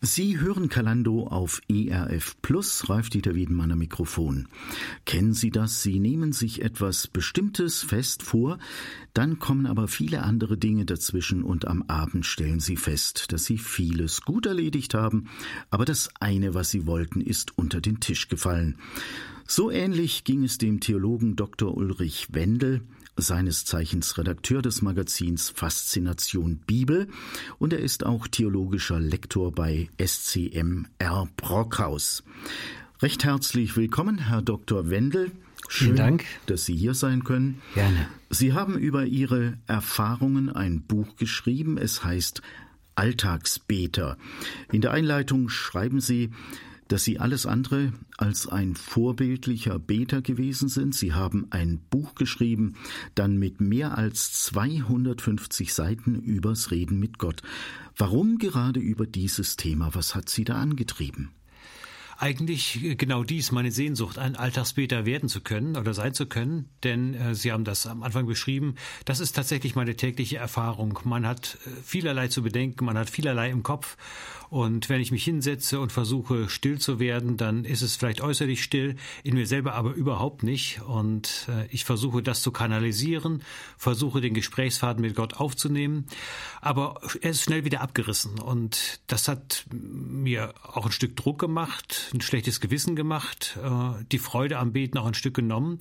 Sie hören Kalando auf ERF Plus, Ralf-Dieter Wiedenmann am Mikrofon. Kennen Sie das? Sie nehmen sich etwas Bestimmtes fest vor, dann kommen aber viele andere Dinge dazwischen und am Abend stellen Sie fest, dass Sie vieles gut erledigt haben, aber das eine, was Sie wollten, ist unter den Tisch gefallen. So ähnlich ging es dem Theologen Dr. Ulrich Wendel, seines Zeichens Redakteur des Magazins Faszination Bibel und er ist auch theologischer Lektor bei SCMR Brockhaus. Recht herzlich willkommen, Herr Dr. Wendel. Schön, Vielen Dank, dass Sie hier sein können. Gerne. Sie haben über Ihre Erfahrungen ein Buch geschrieben. Es heißt Alltagsbeter. In der Einleitung schreiben Sie, dass Sie alles andere als ein vorbildlicher Beter gewesen sind. Sie haben ein Buch geschrieben, dann mit mehr als 250 Seiten übers Reden mit Gott. Warum gerade über dieses Thema? Was hat Sie da angetrieben? eigentlich äh, genau dies, meine Sehnsucht, ein Alltagsbeter werden zu können oder sein zu können. Denn äh, Sie haben das am Anfang beschrieben, das ist tatsächlich meine tägliche Erfahrung. Man hat äh, vielerlei zu bedenken, man hat vielerlei im Kopf. Und wenn ich mich hinsetze und versuche, still zu werden, dann ist es vielleicht äußerlich still, in mir selber aber überhaupt nicht. Und äh, ich versuche, das zu kanalisieren, versuche, den Gesprächsfaden mit Gott aufzunehmen. Aber er ist schnell wieder abgerissen. Und das hat mir auch ein Stück Druck gemacht, ein schlechtes Gewissen gemacht, äh, die Freude am Beten auch ein Stück genommen.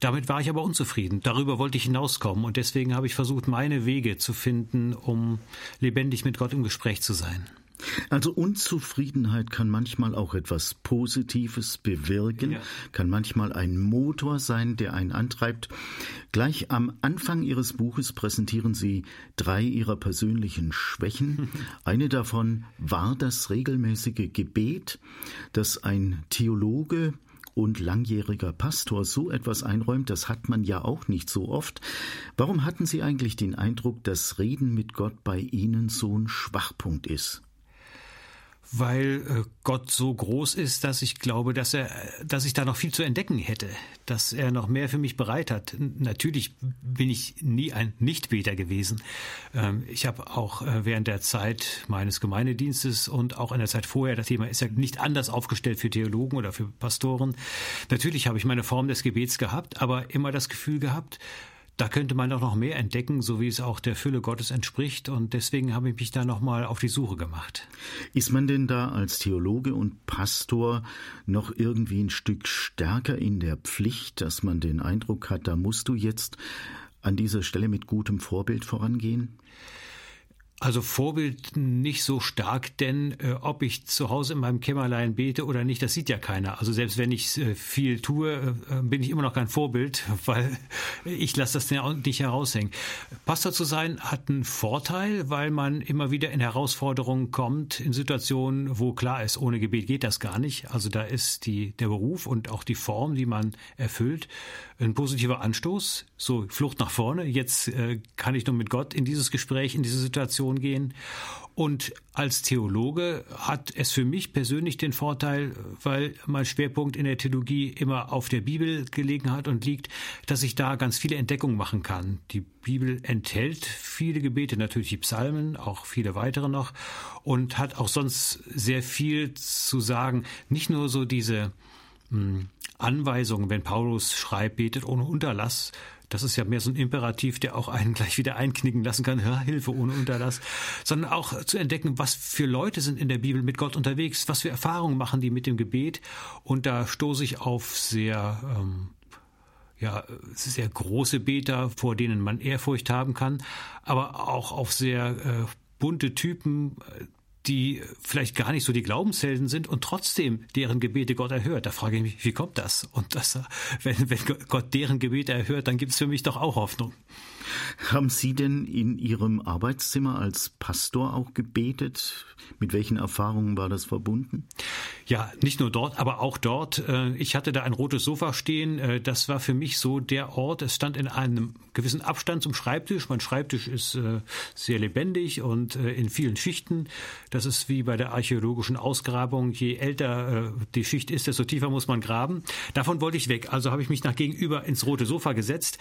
Damit war ich aber unzufrieden. Darüber wollte ich hinauskommen und deswegen habe ich versucht, meine Wege zu finden, um lebendig mit Gott im Gespräch zu sein. Also Unzufriedenheit kann manchmal auch etwas Positives bewirken, ja. kann manchmal ein Motor sein, der einen antreibt. Gleich am Anfang Ihres Buches präsentieren Sie drei Ihrer persönlichen Schwächen. Eine davon war das regelmäßige Gebet, das ein Theologe und langjähriger Pastor so etwas einräumt, das hat man ja auch nicht so oft. Warum hatten Sie eigentlich den Eindruck, dass Reden mit Gott bei Ihnen so ein Schwachpunkt ist? Weil äh, Gott so groß ist, dass ich glaube, dass er, dass ich da noch viel zu entdecken hätte, dass er noch mehr für mich bereit hat. Natürlich bin ich nie ein Nichtbeter gewesen. Ähm, ich habe auch äh, während der Zeit meines Gemeindedienstes und auch in der Zeit vorher, das Thema ist ja nicht anders aufgestellt für Theologen oder für Pastoren. Natürlich habe ich meine Form des Gebets gehabt, aber immer das Gefühl gehabt, da könnte man doch noch mehr entdecken, so wie es auch der Fülle Gottes entspricht. Und deswegen habe ich mich da nochmal auf die Suche gemacht. Ist man denn da als Theologe und Pastor noch irgendwie ein Stück stärker in der Pflicht, dass man den Eindruck hat, da musst du jetzt an dieser Stelle mit gutem Vorbild vorangehen? Also Vorbild nicht so stark, denn äh, ob ich zu Hause in meinem Kämmerlein bete oder nicht, das sieht ja keiner. Also selbst wenn ich äh, viel tue, äh, bin ich immer noch kein Vorbild, weil ich lasse das nicht heraushängen. Pastor zu sein hat einen Vorteil, weil man immer wieder in Herausforderungen kommt, in Situationen, wo klar ist, ohne Gebet geht das gar nicht. Also da ist die, der Beruf und auch die Form, die man erfüllt, ein positiver Anstoß, so Flucht nach vorne. Jetzt äh, kann ich nur mit Gott in dieses Gespräch, in diese Situation gehen. Und als Theologe hat es für mich persönlich den Vorteil, weil mein Schwerpunkt in der Theologie immer auf der Bibel gelegen hat und liegt, dass ich da ganz viele Entdeckungen machen kann. Die Bibel enthält viele Gebete, natürlich die Psalmen, auch viele weitere noch, und hat auch sonst sehr viel zu sagen. Nicht nur so diese hm, Anweisungen, wenn Paulus schreibt, betet ohne Unterlass. Das ist ja mehr so ein Imperativ, der auch einen gleich wieder einknicken lassen kann. Ja, Hilfe ohne Unterlass. Sondern auch zu entdecken, was für Leute sind in der Bibel mit Gott unterwegs, was für Erfahrungen machen die mit dem Gebet. Und da stoße ich auf sehr, ähm, ja, sehr große Beter, vor denen man Ehrfurcht haben kann, aber auch auf sehr äh, bunte Typen, die vielleicht gar nicht so die Glaubenshelden sind und trotzdem deren Gebete Gott erhört. Da frage ich mich, wie kommt das? Und das, wenn, wenn Gott deren Gebete erhört, dann gibt es für mich doch auch Hoffnung. Haben Sie denn in Ihrem Arbeitszimmer als Pastor auch gebetet? Mit welchen Erfahrungen war das verbunden? Ja, nicht nur dort, aber auch dort. Äh, ich hatte da ein rotes Sofa stehen. Äh, das war für mich so der Ort. Es stand in einem gewissen Abstand zum Schreibtisch. Mein Schreibtisch ist äh, sehr lebendig und in vielen Schichten. Das ist wie bei der archäologischen Ausgrabung. Je älter die Schicht ist, desto tiefer muss man graben. Davon wollte ich weg. Also habe ich mich nach gegenüber ins rote Sofa gesetzt.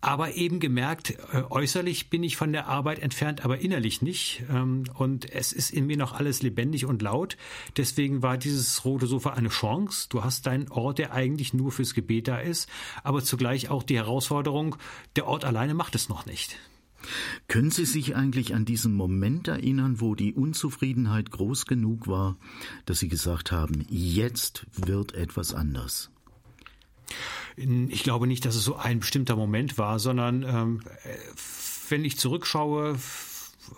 Aber eben gemerkt, äußerlich bin ich von der Arbeit entfernt, aber innerlich nicht. Ähm, und es ist in mir noch alles lebendig und laut. Deswegen war dieses rote Sofa eine Chance. Du hast deinen Ort, der eigentlich nur fürs Gebet da ist, aber zugleich auch die Herausforderung, der Ort alleine macht es noch nicht. Können Sie sich eigentlich an diesen Moment erinnern, wo die Unzufriedenheit groß genug war, dass Sie gesagt haben, jetzt wird etwas anders? Ich glaube nicht, dass es so ein bestimmter Moment war, sondern ähm, wenn ich zurückschaue,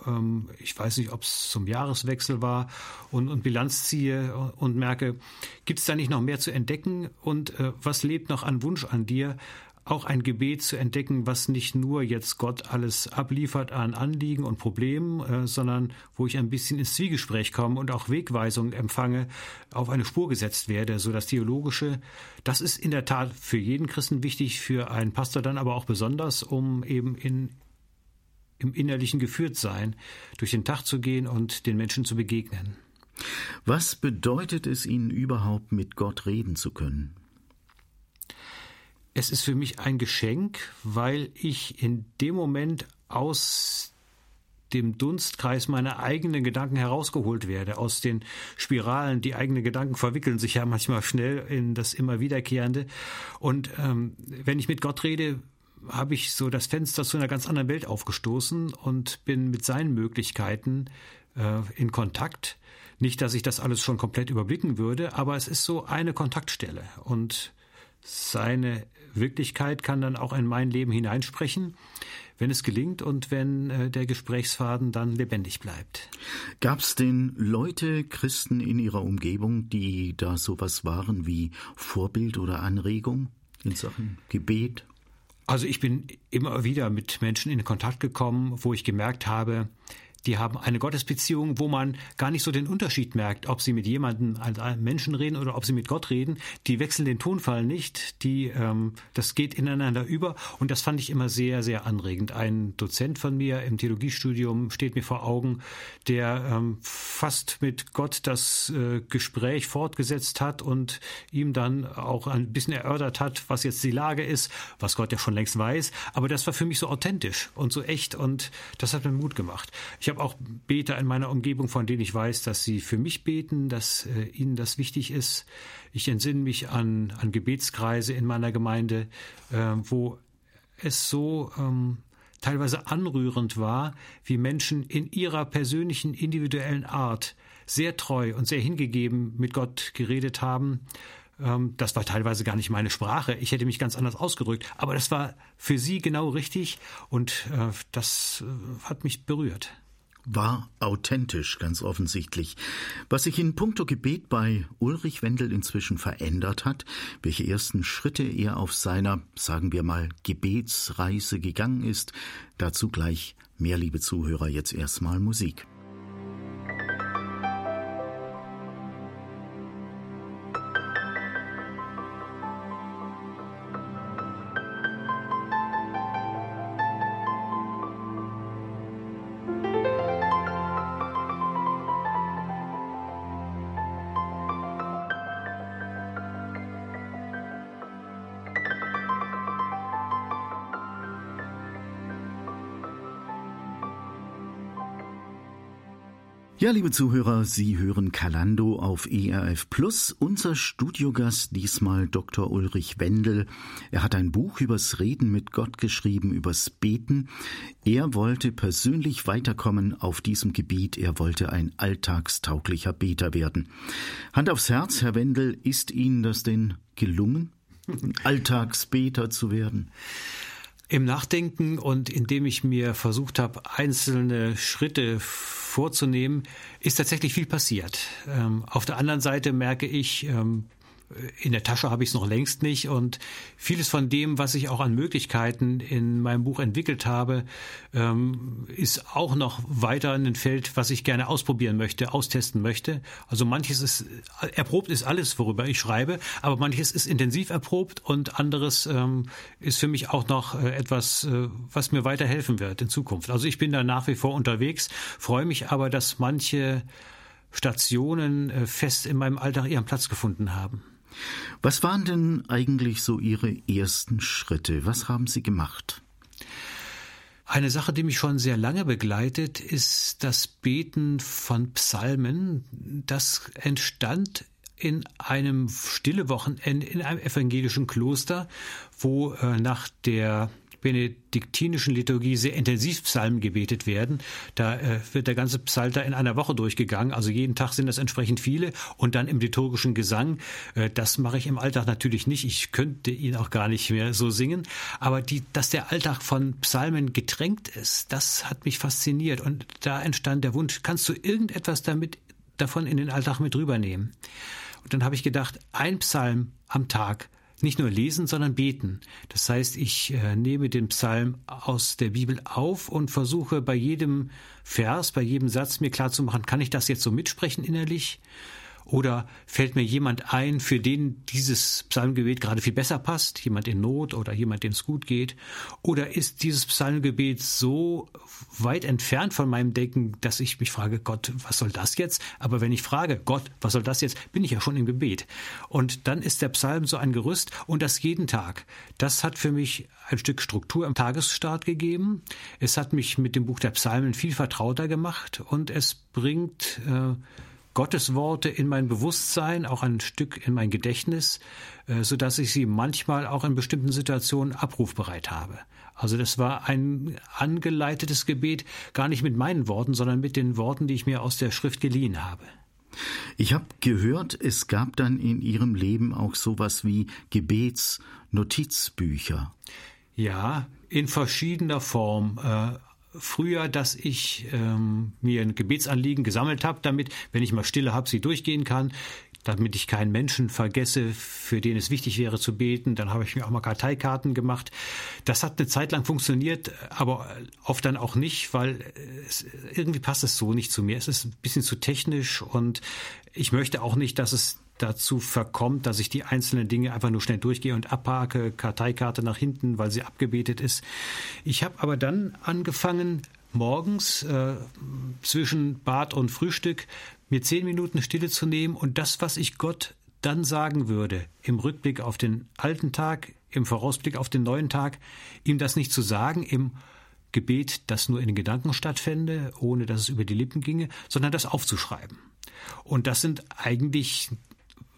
ähm, ich weiß nicht, ob es zum Jahreswechsel war, und, und Bilanz ziehe und merke, gibt es da nicht noch mehr zu entdecken und äh, was lebt noch an Wunsch an dir? Auch ein Gebet zu entdecken, was nicht nur jetzt Gott alles abliefert an Anliegen und Problemen, äh, sondern wo ich ein bisschen ins Zwiegespräch komme und auch Wegweisungen empfange, auf eine Spur gesetzt werde, so das Theologische, das ist in der Tat für jeden Christen wichtig, für einen Pastor dann aber auch besonders, um eben in im Innerlichen geführt sein, durch den Tag zu gehen und den Menschen zu begegnen. Was bedeutet es Ihnen überhaupt, mit Gott reden zu können? Es ist für mich ein Geschenk, weil ich in dem Moment aus dem Dunstkreis meiner eigenen Gedanken herausgeholt werde, aus den Spiralen. Die eigenen Gedanken verwickeln sich ja manchmal schnell in das immer Wiederkehrende. Und ähm, wenn ich mit Gott rede, habe ich so das Fenster zu einer ganz anderen Welt aufgestoßen und bin mit seinen Möglichkeiten äh, in Kontakt. Nicht, dass ich das alles schon komplett überblicken würde, aber es ist so eine Kontaktstelle und seine Wirklichkeit kann dann auch in mein Leben hineinsprechen, wenn es gelingt und wenn äh, der Gesprächsfaden dann lebendig bleibt. Gab es denn Leute, Christen in Ihrer Umgebung, die da sowas waren wie Vorbild oder Anregung in Sachen Gebet? Also ich bin immer wieder mit Menschen in Kontakt gekommen, wo ich gemerkt habe, die haben eine Gottesbeziehung, wo man gar nicht so den Unterschied merkt, ob sie mit jemandem, einem Menschen reden oder ob sie mit Gott reden. Die wechseln den Tonfall nicht, die, ähm, das geht ineinander über und das fand ich immer sehr, sehr anregend. Ein Dozent von mir im Theologiestudium steht mir vor Augen, der ähm, fast mit Gott das äh, Gespräch fortgesetzt hat und ihm dann auch ein bisschen erörtert hat, was jetzt die Lage ist, was Gott ja schon längst weiß. Aber das war für mich so authentisch und so echt und das hat mir Mut gemacht. Ich habe habe auch Beter in meiner Umgebung, von denen ich weiß, dass sie für mich beten, dass äh, ihnen das wichtig ist. Ich entsinne mich an, an Gebetskreise in meiner Gemeinde, äh, wo es so ähm, teilweise anrührend war, wie Menschen in ihrer persönlichen, individuellen Art sehr treu und sehr hingegeben mit Gott geredet haben. Ähm, das war teilweise gar nicht meine Sprache. Ich hätte mich ganz anders ausgedrückt. Aber das war für sie genau richtig und äh, das äh, hat mich berührt war authentisch, ganz offensichtlich. Was sich in puncto Gebet bei Ulrich Wendel inzwischen verändert hat, welche ersten Schritte er auf seiner, sagen wir mal, Gebetsreise gegangen ist, dazu gleich mehr, liebe Zuhörer, jetzt erstmal Musik. Ja, liebe Zuhörer, Sie hören Kalando auf ERF Plus. Unser Studiogast diesmal Dr. Ulrich Wendel. Er hat ein Buch übers Reden mit Gott geschrieben, übers Beten. Er wollte persönlich weiterkommen auf diesem Gebiet. Er wollte ein alltagstauglicher Beter werden. Hand aufs Herz, Herr Wendel, ist Ihnen das denn gelungen, Alltagsbeter zu werden? Im Nachdenken und indem ich mir versucht habe, einzelne Schritte vorzunehmen, ist tatsächlich viel passiert. Ähm, auf der anderen Seite merke ich, ähm, in der Tasche habe ich es noch längst nicht und vieles von dem, was ich auch an Möglichkeiten in meinem Buch entwickelt habe, ähm, ist auch noch weiter in ein Feld, was ich gerne ausprobieren möchte, austesten möchte. Also manches ist erprobt ist alles, worüber ich schreibe, aber manches ist intensiv erprobt und anderes ähm, ist für mich auch noch äh, etwas, äh, was mir weiterhelfen wird in Zukunft. Also ich bin da nach wie vor unterwegs, freue mich aber, dass manche Stationen äh, fest in meinem Alltag ihren Platz gefunden haben. Was waren denn eigentlich so Ihre ersten Schritte? Was haben Sie gemacht? Eine Sache, die mich schon sehr lange begleitet, ist das Beten von Psalmen. Das entstand in einem stille Wochenende in einem evangelischen Kloster, wo äh, nach der benediktinischen Liturgie sehr intensiv Psalmen gebetet werden. Da äh, wird der ganze Psalter in einer Woche durchgegangen. Also jeden Tag sind das entsprechend viele. Und dann im liturgischen Gesang, äh, das mache ich im Alltag natürlich nicht. Ich könnte ihn auch gar nicht mehr so singen. Aber die, dass der Alltag von Psalmen getränkt ist, das hat mich fasziniert. Und da entstand der Wunsch, kannst du irgendetwas damit davon in den Alltag mit rübernehmen? Und dann habe ich gedacht, ein Psalm am Tag nicht nur lesen, sondern beten. Das heißt, ich äh, nehme den Psalm aus der Bibel auf und versuche bei jedem Vers, bei jedem Satz mir klarzumachen, kann ich das jetzt so mitsprechen innerlich? Oder fällt mir jemand ein, für den dieses Psalmgebet gerade viel besser passt? Jemand in Not oder jemand, dem es gut geht? Oder ist dieses Psalmgebet so weit entfernt von meinem Denken, dass ich mich frage, Gott, was soll das jetzt? Aber wenn ich frage, Gott, was soll das jetzt? Bin ich ja schon im Gebet. Und dann ist der Psalm so ein Gerüst und das jeden Tag. Das hat für mich ein Stück Struktur am Tagesstart gegeben. Es hat mich mit dem Buch der Psalmen viel vertrauter gemacht und es bringt äh, Gottes Worte in mein Bewusstsein, auch ein Stück in mein Gedächtnis, äh, so dass ich sie manchmal auch in bestimmten Situationen abrufbereit habe. Also das war ein angeleitetes Gebet, gar nicht mit meinen Worten, sondern mit den Worten, die ich mir aus der Schrift geliehen habe. Ich habe gehört, es gab dann in Ihrem Leben auch sowas wie Gebetsnotizbücher. Ja, in verschiedener Form. Früher, dass ich ähm, mir ein Gebetsanliegen gesammelt habe, damit, wenn ich mal Stille habe, sie durchgehen kann damit ich keinen Menschen vergesse, für den es wichtig wäre zu beten. Dann habe ich mir auch mal Karteikarten gemacht. Das hat eine Zeit lang funktioniert, aber oft dann auch nicht, weil es, irgendwie passt es so nicht zu mir. Es ist ein bisschen zu technisch und ich möchte auch nicht, dass es dazu verkommt, dass ich die einzelnen Dinge einfach nur schnell durchgehe und abhake, Karteikarte nach hinten, weil sie abgebetet ist. Ich habe aber dann angefangen, morgens äh, zwischen Bad und Frühstück mir zehn Minuten Stille zu nehmen und das, was ich Gott dann sagen würde, im Rückblick auf den alten Tag, im Vorausblick auf den neuen Tag, ihm das nicht zu sagen, im Gebet, das nur in den Gedanken stattfände, ohne dass es über die Lippen ginge, sondern das aufzuschreiben. Und das sind eigentlich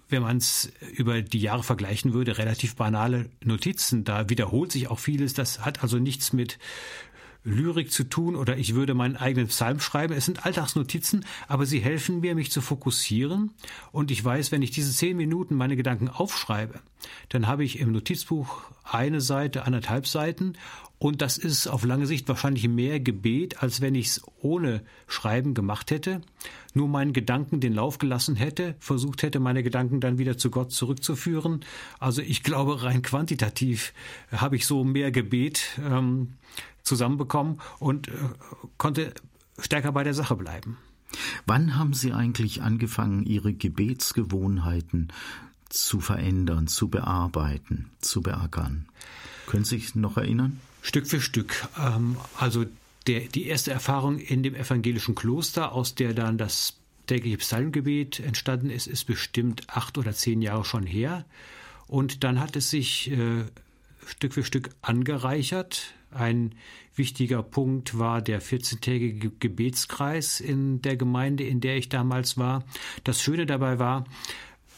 wenn man es über die Jahre vergleichen würde, relativ banale Notizen. Da wiederholt sich auch vieles. Das hat also nichts mit Lyrik zu tun oder ich würde meinen eigenen Psalm schreiben. Es sind Alltagsnotizen, aber sie helfen mir, mich zu fokussieren. Und ich weiß, wenn ich diese zehn Minuten meine Gedanken aufschreibe, dann habe ich im Notizbuch eine Seite, anderthalb Seiten und das ist auf lange Sicht wahrscheinlich mehr Gebet, als wenn ich es ohne Schreiben gemacht hätte, nur meinen Gedanken den Lauf gelassen hätte, versucht hätte, meine Gedanken dann wieder zu Gott zurückzuführen. Also ich glaube, rein quantitativ habe ich so mehr Gebet ähm, zusammenbekommen und äh, konnte stärker bei der Sache bleiben. Wann haben Sie eigentlich angefangen, Ihre Gebetsgewohnheiten zu verändern, zu bearbeiten, zu beackern? Können Sie sich noch erinnern? Stück für Stück. Ähm, also der, die erste Erfahrung in dem evangelischen Kloster, aus der dann das tägliche Psalmgebet entstanden ist, ist bestimmt acht oder zehn Jahre schon her. Und dann hat es sich äh, Stück für Stück angereichert. Ein wichtiger Punkt war der 14-tägige Gebetskreis in der Gemeinde, in der ich damals war. Das Schöne dabei war,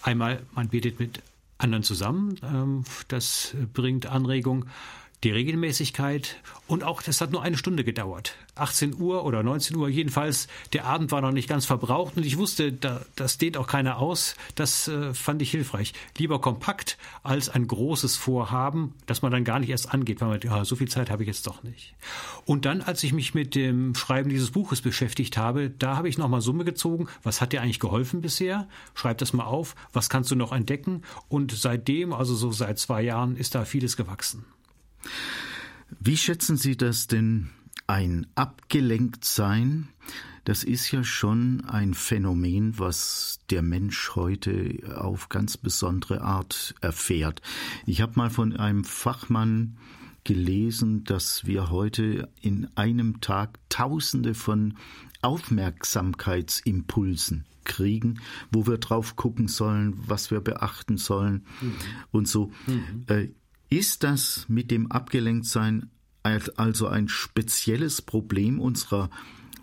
einmal, man betet mit anderen zusammen, ähm, das bringt Anregung. Die Regelmäßigkeit und auch, das hat nur eine Stunde gedauert. 18 Uhr oder 19 Uhr, jedenfalls, der Abend war noch nicht ganz verbraucht und ich wusste, da, das dehnt auch keiner aus. Das äh, fand ich hilfreich. Lieber kompakt als ein großes Vorhaben, das man dann gar nicht erst angeht, weil man, ja, so viel Zeit habe ich jetzt doch nicht. Und dann, als ich mich mit dem Schreiben dieses Buches beschäftigt habe, da habe ich nochmal Summe gezogen. Was hat dir eigentlich geholfen bisher? Schreib das mal auf. Was kannst du noch entdecken? Und seitdem, also so seit zwei Jahren, ist da vieles gewachsen. Wie schätzen Sie das denn ein Abgelenktsein? Das ist ja schon ein Phänomen, was der Mensch heute auf ganz besondere Art erfährt. Ich habe mal von einem Fachmann gelesen, dass wir heute in einem Tag Tausende von Aufmerksamkeitsimpulsen kriegen, wo wir drauf gucken sollen, was wir beachten sollen mhm. und so. Mhm. Ist das mit dem Abgelenktsein also ein spezielles Problem unserer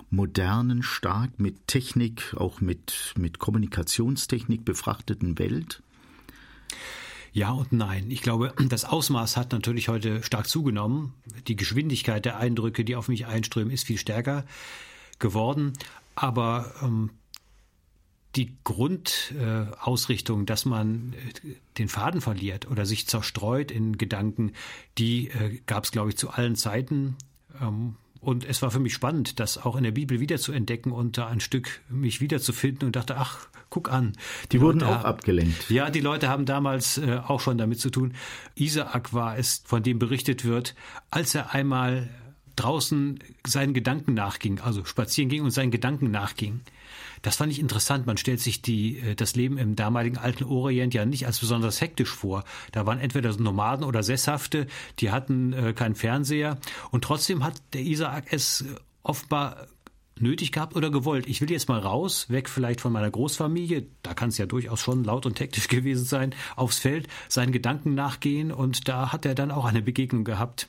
modernen, stark mit Technik, auch mit, mit Kommunikationstechnik befrachteten Welt? Ja und nein. Ich glaube, das Ausmaß hat natürlich heute stark zugenommen. Die Geschwindigkeit der Eindrücke, die auf mich einströmen, ist viel stärker geworden. Aber ähm, die Grundausrichtung, dass man äh, den Faden verliert oder sich zerstreut in Gedanken, die äh, gab es, glaube ich, zu allen Zeiten. Ähm, und es war für mich spannend, das auch in der Bibel wieder zu entdecken und da ein Stück mich wiederzufinden und dachte, ach, guck an. Die, die wurden Leute auch haben, abgelenkt. Ja, die Leute haben damals äh, auch schon damit zu tun. Isaak war es, von dem berichtet wird, als er einmal draußen seinen Gedanken nachging, also spazieren ging und seinen Gedanken nachging. Das fand ich interessant. Man stellt sich die, äh, das Leben im damaligen alten Orient ja nicht als besonders hektisch vor. Da waren entweder Nomaden oder Sesshafte, die hatten äh, keinen Fernseher. Und trotzdem hat der Isaak es offenbar nötig gehabt oder gewollt. Ich will jetzt mal raus, weg vielleicht von meiner Großfamilie, da kann es ja durchaus schon laut und hektisch gewesen sein, aufs Feld, seinen Gedanken nachgehen und da hat er dann auch eine Begegnung gehabt.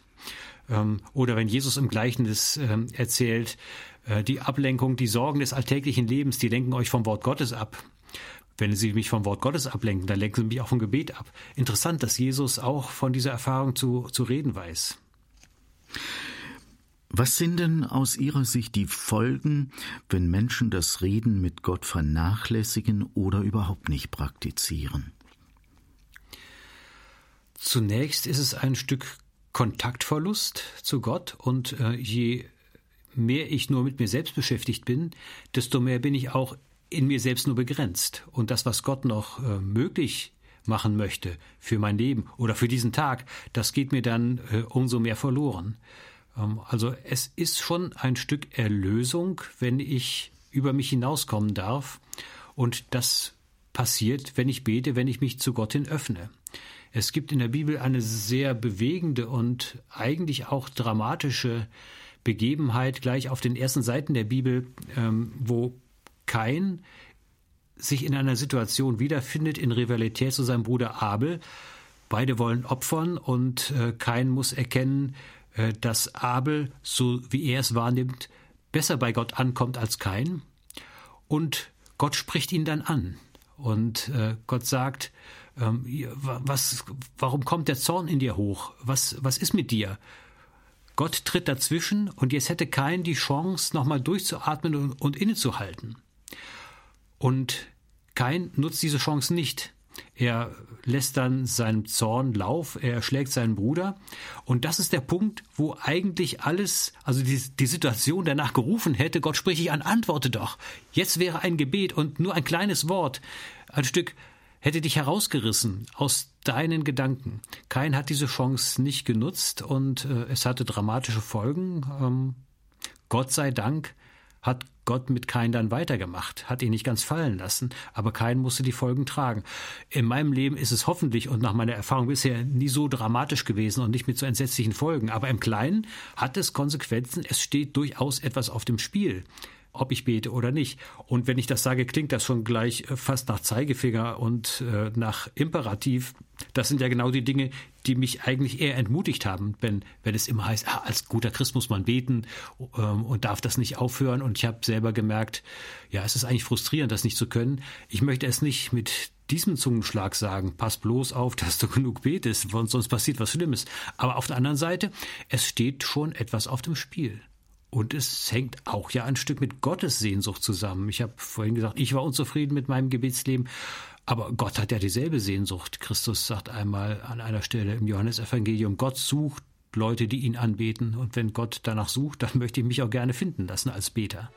Ähm, oder wenn Jesus im Gleichnis ähm, erzählt, äh, die Ablenkung, die Sorgen des alltäglichen Lebens, die lenken euch vom Wort Gottes ab. Wenn Sie mich vom Wort Gottes ablenken, dann lenken Sie mich auch vom Gebet ab. Interessant, dass Jesus auch von dieser Erfahrung zu, zu reden weiß. Was sind denn aus Ihrer Sicht die Folgen, wenn Menschen das Reden mit Gott vernachlässigen oder überhaupt nicht praktizieren? Zunächst ist es ein Stück Kontaktverlust zu Gott und äh, je mehr ich nur mit mir selbst beschäftigt bin, desto mehr bin ich auch in mir selbst nur begrenzt. Und das, was Gott noch äh, möglich machen möchte für mein Leben oder für diesen Tag, das geht mir dann äh, umso mehr verloren. Ähm, also es ist schon ein Stück Erlösung, wenn ich über mich hinauskommen darf. Und das passiert, wenn ich bete, wenn ich mich zu Gott hin öffne. Es gibt in der Bibel eine sehr bewegende und eigentlich auch dramatische Begebenheit gleich auf den ersten Seiten der Bibel, ähm, wo Kain sich in einer Situation wiederfindet in Rivalität zu seinem Bruder Abel. Beide wollen opfern und äh, Kain muss erkennen, äh, dass Abel, so wie er es wahrnimmt, besser bei Gott ankommt als Kain. Und Gott spricht ihn dann an. Und äh, Gott sagt, ähm, was, warum kommt der Zorn in dir hoch? Was, was ist mit dir? Gott tritt dazwischen und jetzt hätte Kain die Chance, nochmal durchzuatmen und, innezuhalten. Und Kain nutzt diese Chance nicht. Er lässt dann seinem Zorn Lauf, er schlägt seinen Bruder. Und das ist der Punkt, wo eigentlich alles, also die, die Situation danach gerufen hätte, Gott sprich ich an, antworte doch. Jetzt wäre ein Gebet und nur ein kleines Wort, ein Stück hätte dich herausgerissen aus deinen Gedanken. Kain hat diese Chance nicht genutzt und äh, es hatte dramatische Folgen. Ähm, Gott sei Dank hat Gott mit Kain dann weitergemacht, hat ihn nicht ganz fallen lassen, aber Kain musste die Folgen tragen. In meinem Leben ist es hoffentlich und nach meiner Erfahrung bisher nie so dramatisch gewesen und nicht mit so entsetzlichen Folgen, aber im Kleinen hat es Konsequenzen, es steht durchaus etwas auf dem Spiel ob ich bete oder nicht. Und wenn ich das sage, klingt das schon gleich äh, fast nach Zeigefinger und äh, nach Imperativ. Das sind ja genau die Dinge, die mich eigentlich eher entmutigt haben, wenn, wenn es immer heißt, ah, als guter Christ muss man beten ähm, und darf das nicht aufhören. Und ich habe selber gemerkt, ja, es ist eigentlich frustrierend, das nicht zu können. Ich möchte es nicht mit diesem Zungenschlag sagen, pass bloß auf, dass du genug betest, sonst passiert was Schlimmes. Aber auf der anderen Seite, es steht schon etwas auf dem Spiel. Und es hängt auch ja ein Stück mit Gottes Sehnsucht zusammen. Ich habe vorhin gesagt, ich war unzufrieden mit meinem Gebetsleben, aber Gott hat ja dieselbe Sehnsucht. Christus sagt einmal an einer Stelle im Johannesevangelium, Gott sucht Leute, die ihn anbeten. Und wenn Gott danach sucht, dann möchte ich mich auch gerne finden lassen als Beter.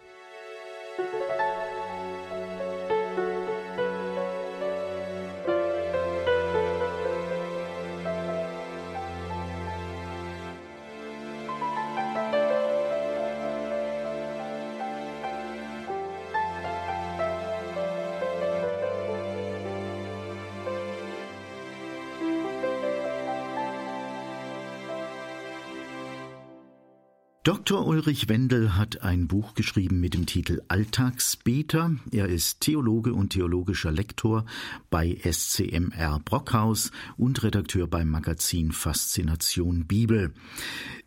Dr. Ulrich Wendel hat ein Buch geschrieben mit dem Titel Alltagsbeter. Er ist Theologe und theologischer Lektor bei SCMR Brockhaus und Redakteur beim Magazin Faszination Bibel.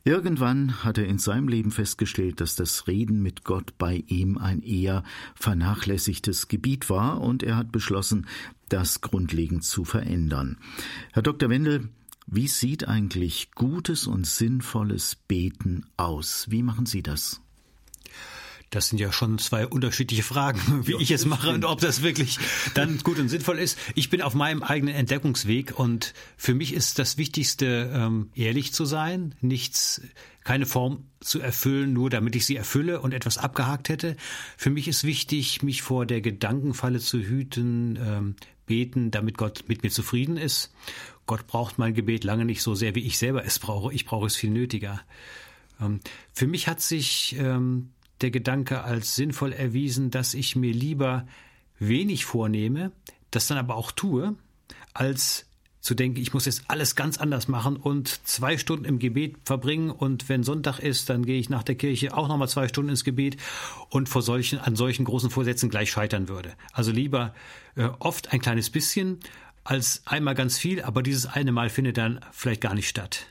Irgendwann hat er in seinem Leben festgestellt, dass das Reden mit Gott bei ihm ein eher vernachlässigtes Gebiet war und er hat beschlossen, das grundlegend zu verändern. Herr Dr. Wendel, wie sieht eigentlich gutes und sinnvolles Beten aus? Wie machen Sie das? Das sind ja schon zwei unterschiedliche Fragen, wie ja, ich es mache und ob das wirklich dann gut und sinnvoll ist. Ich bin auf meinem eigenen Entdeckungsweg und für mich ist das Wichtigste, ähm, ehrlich zu sein, nichts, keine Form zu erfüllen, nur damit ich sie erfülle und etwas abgehakt hätte. Für mich ist wichtig, mich vor der Gedankenfalle zu hüten, ähm, beten, damit Gott mit mir zufrieden ist Gott braucht mein Gebet lange nicht so sehr, wie ich selber es brauche. Ich brauche es viel nötiger. Ähm, für mich hat sich ähm, der Gedanke als sinnvoll erwiesen, dass ich mir lieber wenig vornehme, das dann aber auch tue, als zu denken, ich muss jetzt alles ganz anders machen und zwei Stunden im Gebet verbringen und wenn Sonntag ist, dann gehe ich nach der Kirche auch nochmal zwei Stunden ins Gebet und vor solchen, an solchen großen Vorsätzen gleich scheitern würde. Also lieber äh, oft ein kleines bisschen als einmal ganz viel, aber dieses eine Mal findet dann vielleicht gar nicht statt.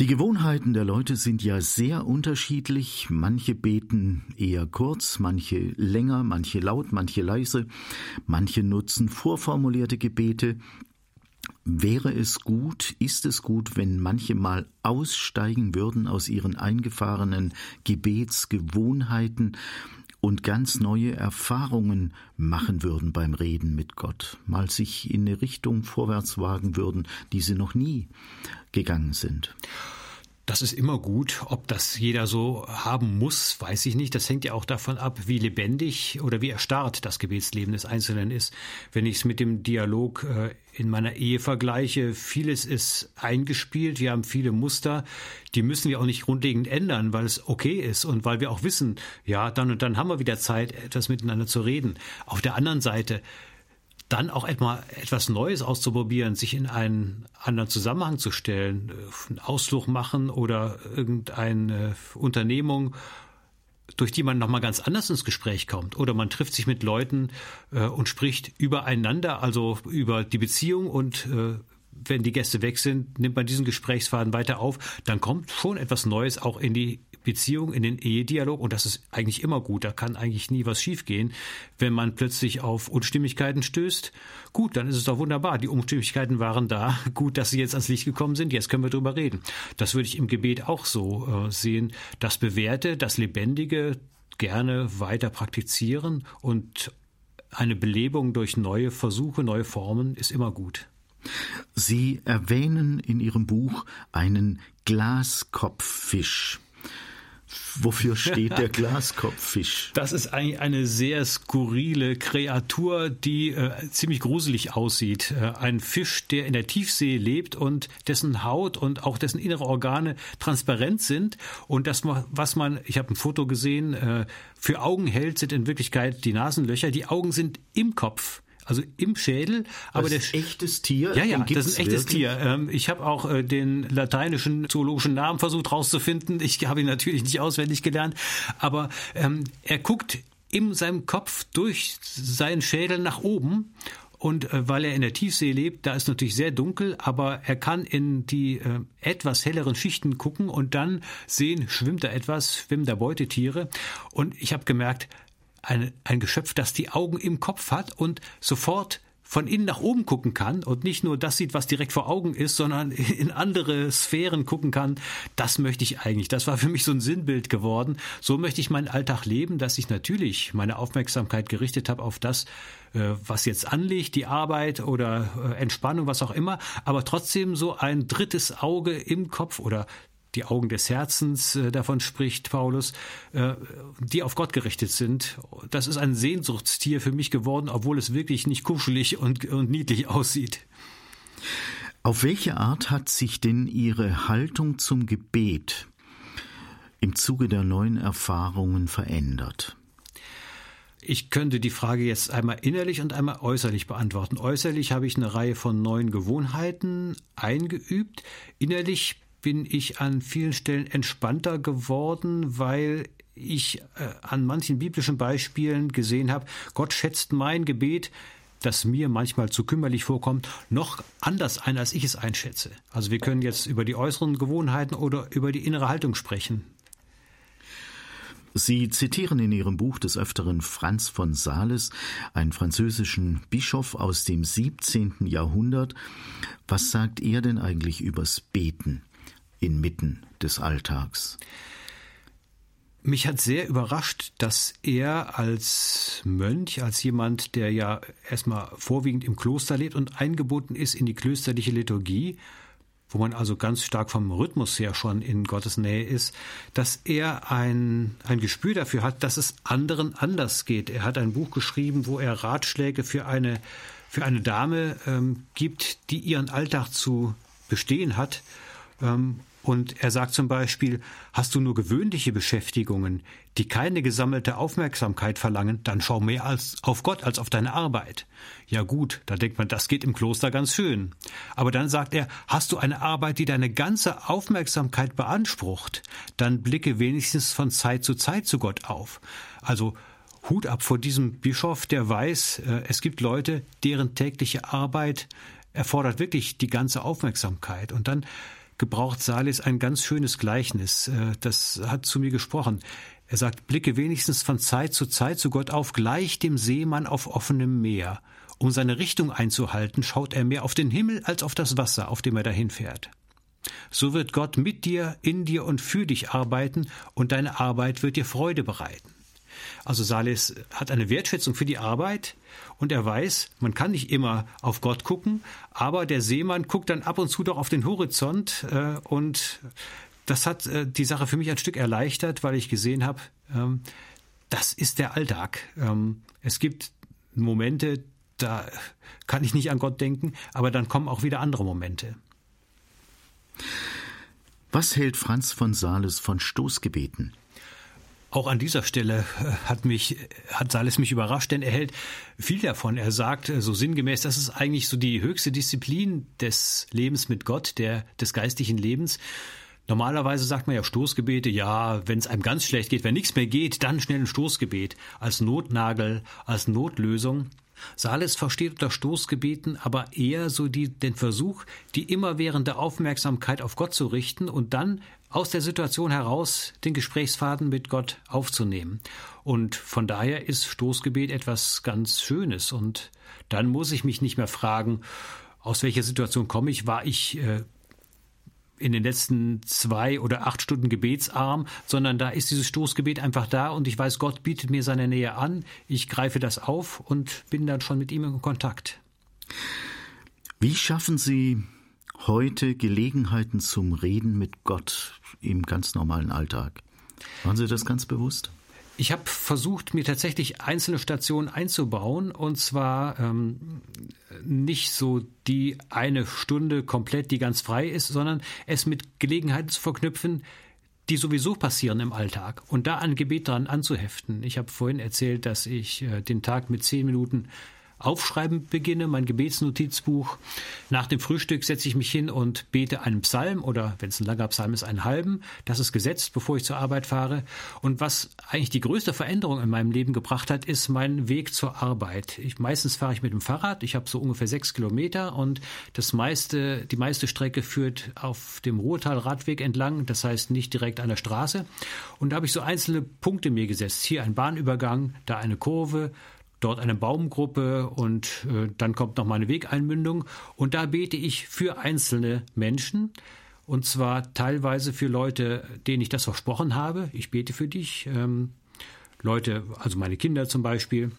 Die Gewohnheiten der Leute sind ja sehr unterschiedlich. Manche beten eher kurz, manche länger, manche laut, manche leise, manche nutzen vorformulierte Gebete. Wäre es gut, ist es gut, wenn manche mal aussteigen würden aus ihren eingefahrenen Gebetsgewohnheiten und ganz neue Erfahrungen machen würden beim Reden mit Gott, mal sich in eine Richtung vorwärts wagen würden, die sie noch nie gegangen sind. Das ist immer gut. Ob das jeder so haben muss, weiß ich nicht. Das hängt ja auch davon ab, wie lebendig oder wie erstarrt das Gebetsleben des Einzelnen ist. Wenn ich es mit dem Dialog äh, in meiner Ehe vergleiche, vieles ist eingespielt. Wir haben viele Muster. Die müssen wir auch nicht grundlegend ändern, weil es okay ist und weil wir auch wissen, ja, dann und dann haben wir wieder Zeit, etwas miteinander zu reden. Auf der anderen Seite, dann auch etwas Neues auszuprobieren, sich in einen anderen Zusammenhang zu stellen, äh, einen Ausflug machen oder irgendeine Unternehmung, durch die man nochmal ganz anders ins Gespräch kommt. Oder man trifft sich mit Leuten äh, und spricht übereinander, also über die Beziehung und äh, wenn die Gäste weg sind, nimmt man diesen Gesprächsfaden weiter auf, dann kommt schon etwas Neues auch in die Beziehung, in den Ehedialog und das ist eigentlich immer gut. Da kann eigentlich nie was schiefgehen. Wenn man plötzlich auf Unstimmigkeiten stößt, gut, dann ist es doch wunderbar. Die Unstimmigkeiten waren da. Gut, dass sie jetzt ans Licht gekommen sind. Jetzt können wir drüber reden. Das würde ich im Gebet auch so äh, sehen. Das Bewährte, das Lebendige gerne weiter praktizieren und eine Belebung durch neue Versuche, neue Formen ist immer gut. Sie erwähnen in Ihrem Buch einen Glaskopffisch. Wofür steht der Glaskopffisch? Das ist eigentlich eine sehr skurrile Kreatur, die äh, ziemlich gruselig aussieht. Äh, ein Fisch, der in der Tiefsee lebt und dessen Haut und auch dessen innere Organe transparent sind. Und das, was man, ich habe ein Foto gesehen, äh, für Augen hält, sind in Wirklichkeit die Nasenlöcher. Die Augen sind im Kopf also im Schädel. Aber das ist ein echtes Tier? Ja, ja, das ist ein echtes wirklich? Tier. Ähm, ich habe auch äh, den lateinischen zoologischen Namen versucht rauszufinden. Ich habe ihn natürlich nicht auswendig gelernt, aber ähm, er guckt in seinem Kopf durch seinen Schädel nach oben und äh, weil er in der Tiefsee lebt, da ist natürlich sehr dunkel, aber er kann in die äh, etwas helleren Schichten gucken und dann sehen, schwimmt da etwas, schwimmen da Beutetiere. Und ich habe gemerkt, ein, ein Geschöpf, das die Augen im Kopf hat und sofort von innen nach oben gucken kann und nicht nur das sieht, was direkt vor Augen ist, sondern in andere Sphären gucken kann, das möchte ich eigentlich. Das war für mich so ein Sinnbild geworden. So möchte ich meinen Alltag leben, dass ich natürlich meine Aufmerksamkeit gerichtet habe auf das, äh, was jetzt anliegt, die Arbeit oder äh, Entspannung, was auch immer, aber trotzdem so ein drittes Auge im Kopf oder die Augen des Herzens, äh, davon spricht Paulus, äh, die auf Gott gerichtet sind. Das ist ein Sehnsuchtstier für mich geworden, obwohl es wirklich nicht kuschelig und, und niedlich aussieht. Auf welche Art hat sich denn Ihre Haltung zum Gebet im Zuge der neuen Erfahrungen verändert? Ich könnte die Frage jetzt einmal innerlich und einmal äußerlich beantworten. Äußerlich habe ich eine Reihe von neuen Gewohnheiten eingeübt. Innerlich bin ich an vielen Stellen entspannter geworden, weil ich äh, an manchen biblischen Beispielen gesehen habe, Gott schätzt mein Gebet, das mir manchmal zu kümmerlich vorkommt, noch anders ein, als ich es einschätze. Also wir können jetzt über die äußeren Gewohnheiten oder über die innere Haltung sprechen. Sie zitieren in Ihrem Buch des Öfteren Franz von Sales, einen französischen Bischof aus dem 17. Jahrhundert. Was sagt er denn eigentlich übers Beten? Inmitten des Alltags. Mich hat sehr überrascht, dass er als Mönch, als jemand, der ja erstmal vorwiegend im Kloster lebt und eingebunden ist in die klösterliche Liturgie, wo man also ganz stark vom Rhythmus her schon in Gottes Nähe ist, dass er ein, ein Gespür dafür hat, dass es anderen anders geht. Er hat ein Buch geschrieben, wo er Ratschläge für eine, für eine Dame ähm, gibt, die ihren Alltag zu bestehen hat. Ähm, und er sagt zum Beispiel, hast du nur gewöhnliche Beschäftigungen, die keine gesammelte Aufmerksamkeit verlangen, dann schau mehr als auf Gott als auf deine Arbeit. Ja gut, da denkt man, das geht im Kloster ganz schön. Aber dann sagt er, hast du eine Arbeit, die deine ganze Aufmerksamkeit beansprucht, dann blicke wenigstens von Zeit zu Zeit zu Gott auf. Also Hut ab vor diesem Bischof, der weiß, äh, es gibt Leute, deren tägliche Arbeit erfordert wirklich die ganze Aufmerksamkeit. Und dann gebraucht Salis ein ganz schönes Gleichnis. Äh, das hat zu mir gesprochen. Er sagt, blicke wenigstens von Zeit zu Zeit zu Gott auf, gleich dem Seemann auf offenem Meer. Um seine Richtung einzuhalten, schaut er mehr auf den Himmel als auf das Wasser, auf dem er dahin fährt. So wird Gott mit dir, in dir und für dich arbeiten, und deine Arbeit wird dir Freude bereiten. Also Sales hat eine Wertschätzung für die Arbeit und er weiß, man kann nicht immer auf Gott gucken, aber der Seemann guckt dann ab und zu doch auf den Horizont äh, und das hat äh, die Sache für mich ein Stück erleichtert, weil ich gesehen habe, ähm, das ist der Alltag. Ähm, es gibt Momente, da kann ich nicht an Gott denken, aber dann kommen auch wieder andere Momente. Was hält Franz von Sales von Stoßgebeten? Auch an dieser Stelle äh, hat mich, hat Sales mich überrascht, denn er hält viel davon. Er sagt äh, so sinngemäß, das ist eigentlich so die höchste Disziplin des Lebens mit Gott, der, des geistlichen Lebens. Normalerweise sagt man ja Stoßgebete, ja, wenn es einem ganz schlecht geht, wenn nichts mehr geht, dann schnell ein Stoßgebet als Notnagel, als Notlösung. Sales versteht unter Stoßgebeten aber eher so die, den Versuch, die immerwährende Aufmerksamkeit auf Gott zu richten und dann aus der Situation heraus den Gesprächsfaden mit Gott aufzunehmen. Und von daher ist Stoßgebet etwas ganz Schönes. Und dann muss ich mich nicht mehr fragen, aus welcher Situation komme ich? War ich äh, in den letzten zwei oder acht Stunden gebetsarm, sondern da ist dieses Stoßgebet einfach da und ich weiß, Gott bietet mir seine Nähe an. Ich greife das auf und bin dann schon mit ihm in Kontakt. Wie schaffen Sie heute Gelegenheiten zum Reden mit Gott im ganz normalen Alltag? Waren Sie das ganz bewusst? Ich habe versucht, mir tatsächlich einzelne Stationen einzubauen und zwar ähm, nicht so die eine Stunde komplett, die ganz frei ist, sondern es mit Gelegenheiten zu verknüpfen, die sowieso passieren im Alltag und da ein Gebet dran anzuheften. Ich habe vorhin erzählt, dass ich äh, den Tag mit zehn Minuten Aufschreiben beginne, mein Gebetsnotizbuch. Nach dem Frühstück setze ich mich hin und bete einen Psalm oder wenn es ein langer Psalm ist, einen halben. Das ist gesetzt, bevor ich zur Arbeit fahre. Und was eigentlich die größte Veränderung in meinem Leben gebracht hat, ist mein Weg zur Arbeit. Ich, meistens fahre ich mit dem Fahrrad. Ich habe so ungefähr sechs Kilometer und das meiste, die meiste Strecke führt auf dem Ruhrtal-Radweg entlang. Das heißt nicht direkt an der Straße. Und da habe ich so einzelne Punkte mir gesetzt. Hier ein Bahnübergang, da eine Kurve, dort eine Baumgruppe und äh, dann kommt noch mal eine Wegeinmündung. Und da bete ich für einzelne Menschen. Und zwar teilweise für Leute, denen ich das versprochen habe. Ich bete für dich. Ähm, Leute, also meine Kinder zum Beispiel.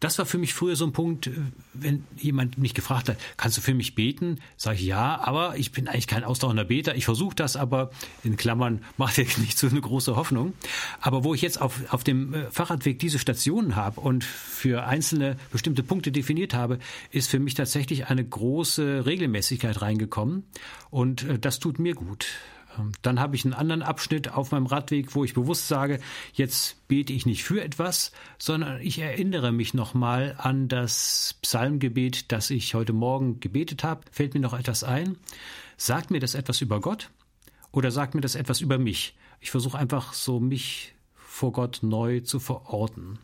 Das war für mich früher so ein Punkt, äh, wenn jemand mich gefragt hat, kannst du für mich beten? Sage ich ja, aber ich bin eigentlich kein ausdauernder Beter. Ich versuche das, aber in Klammern macht jetzt nicht so eine große Hoffnung. Aber wo ich jetzt auf, auf dem äh, Fahrradweg diese Stationen habe und für einzelne bestimmte Punkte definiert habe, ist für mich tatsächlich eine große Regelmäßigkeit reingekommen. Und äh, das tut mir gut. Ähm, dann habe ich einen anderen Abschnitt auf meinem Radweg, wo ich bewusst sage, jetzt bete ich nicht für etwas, sondern ich erinnere mich nochmal an das Psalmgebet, das ich heute Morgen gebetet habe. Fällt mir noch etwas ein? Sagt mir das etwas über Gott oder sagt mir das etwas über mich? Ich versuche einfach so mich vor Gott neu zu verorten.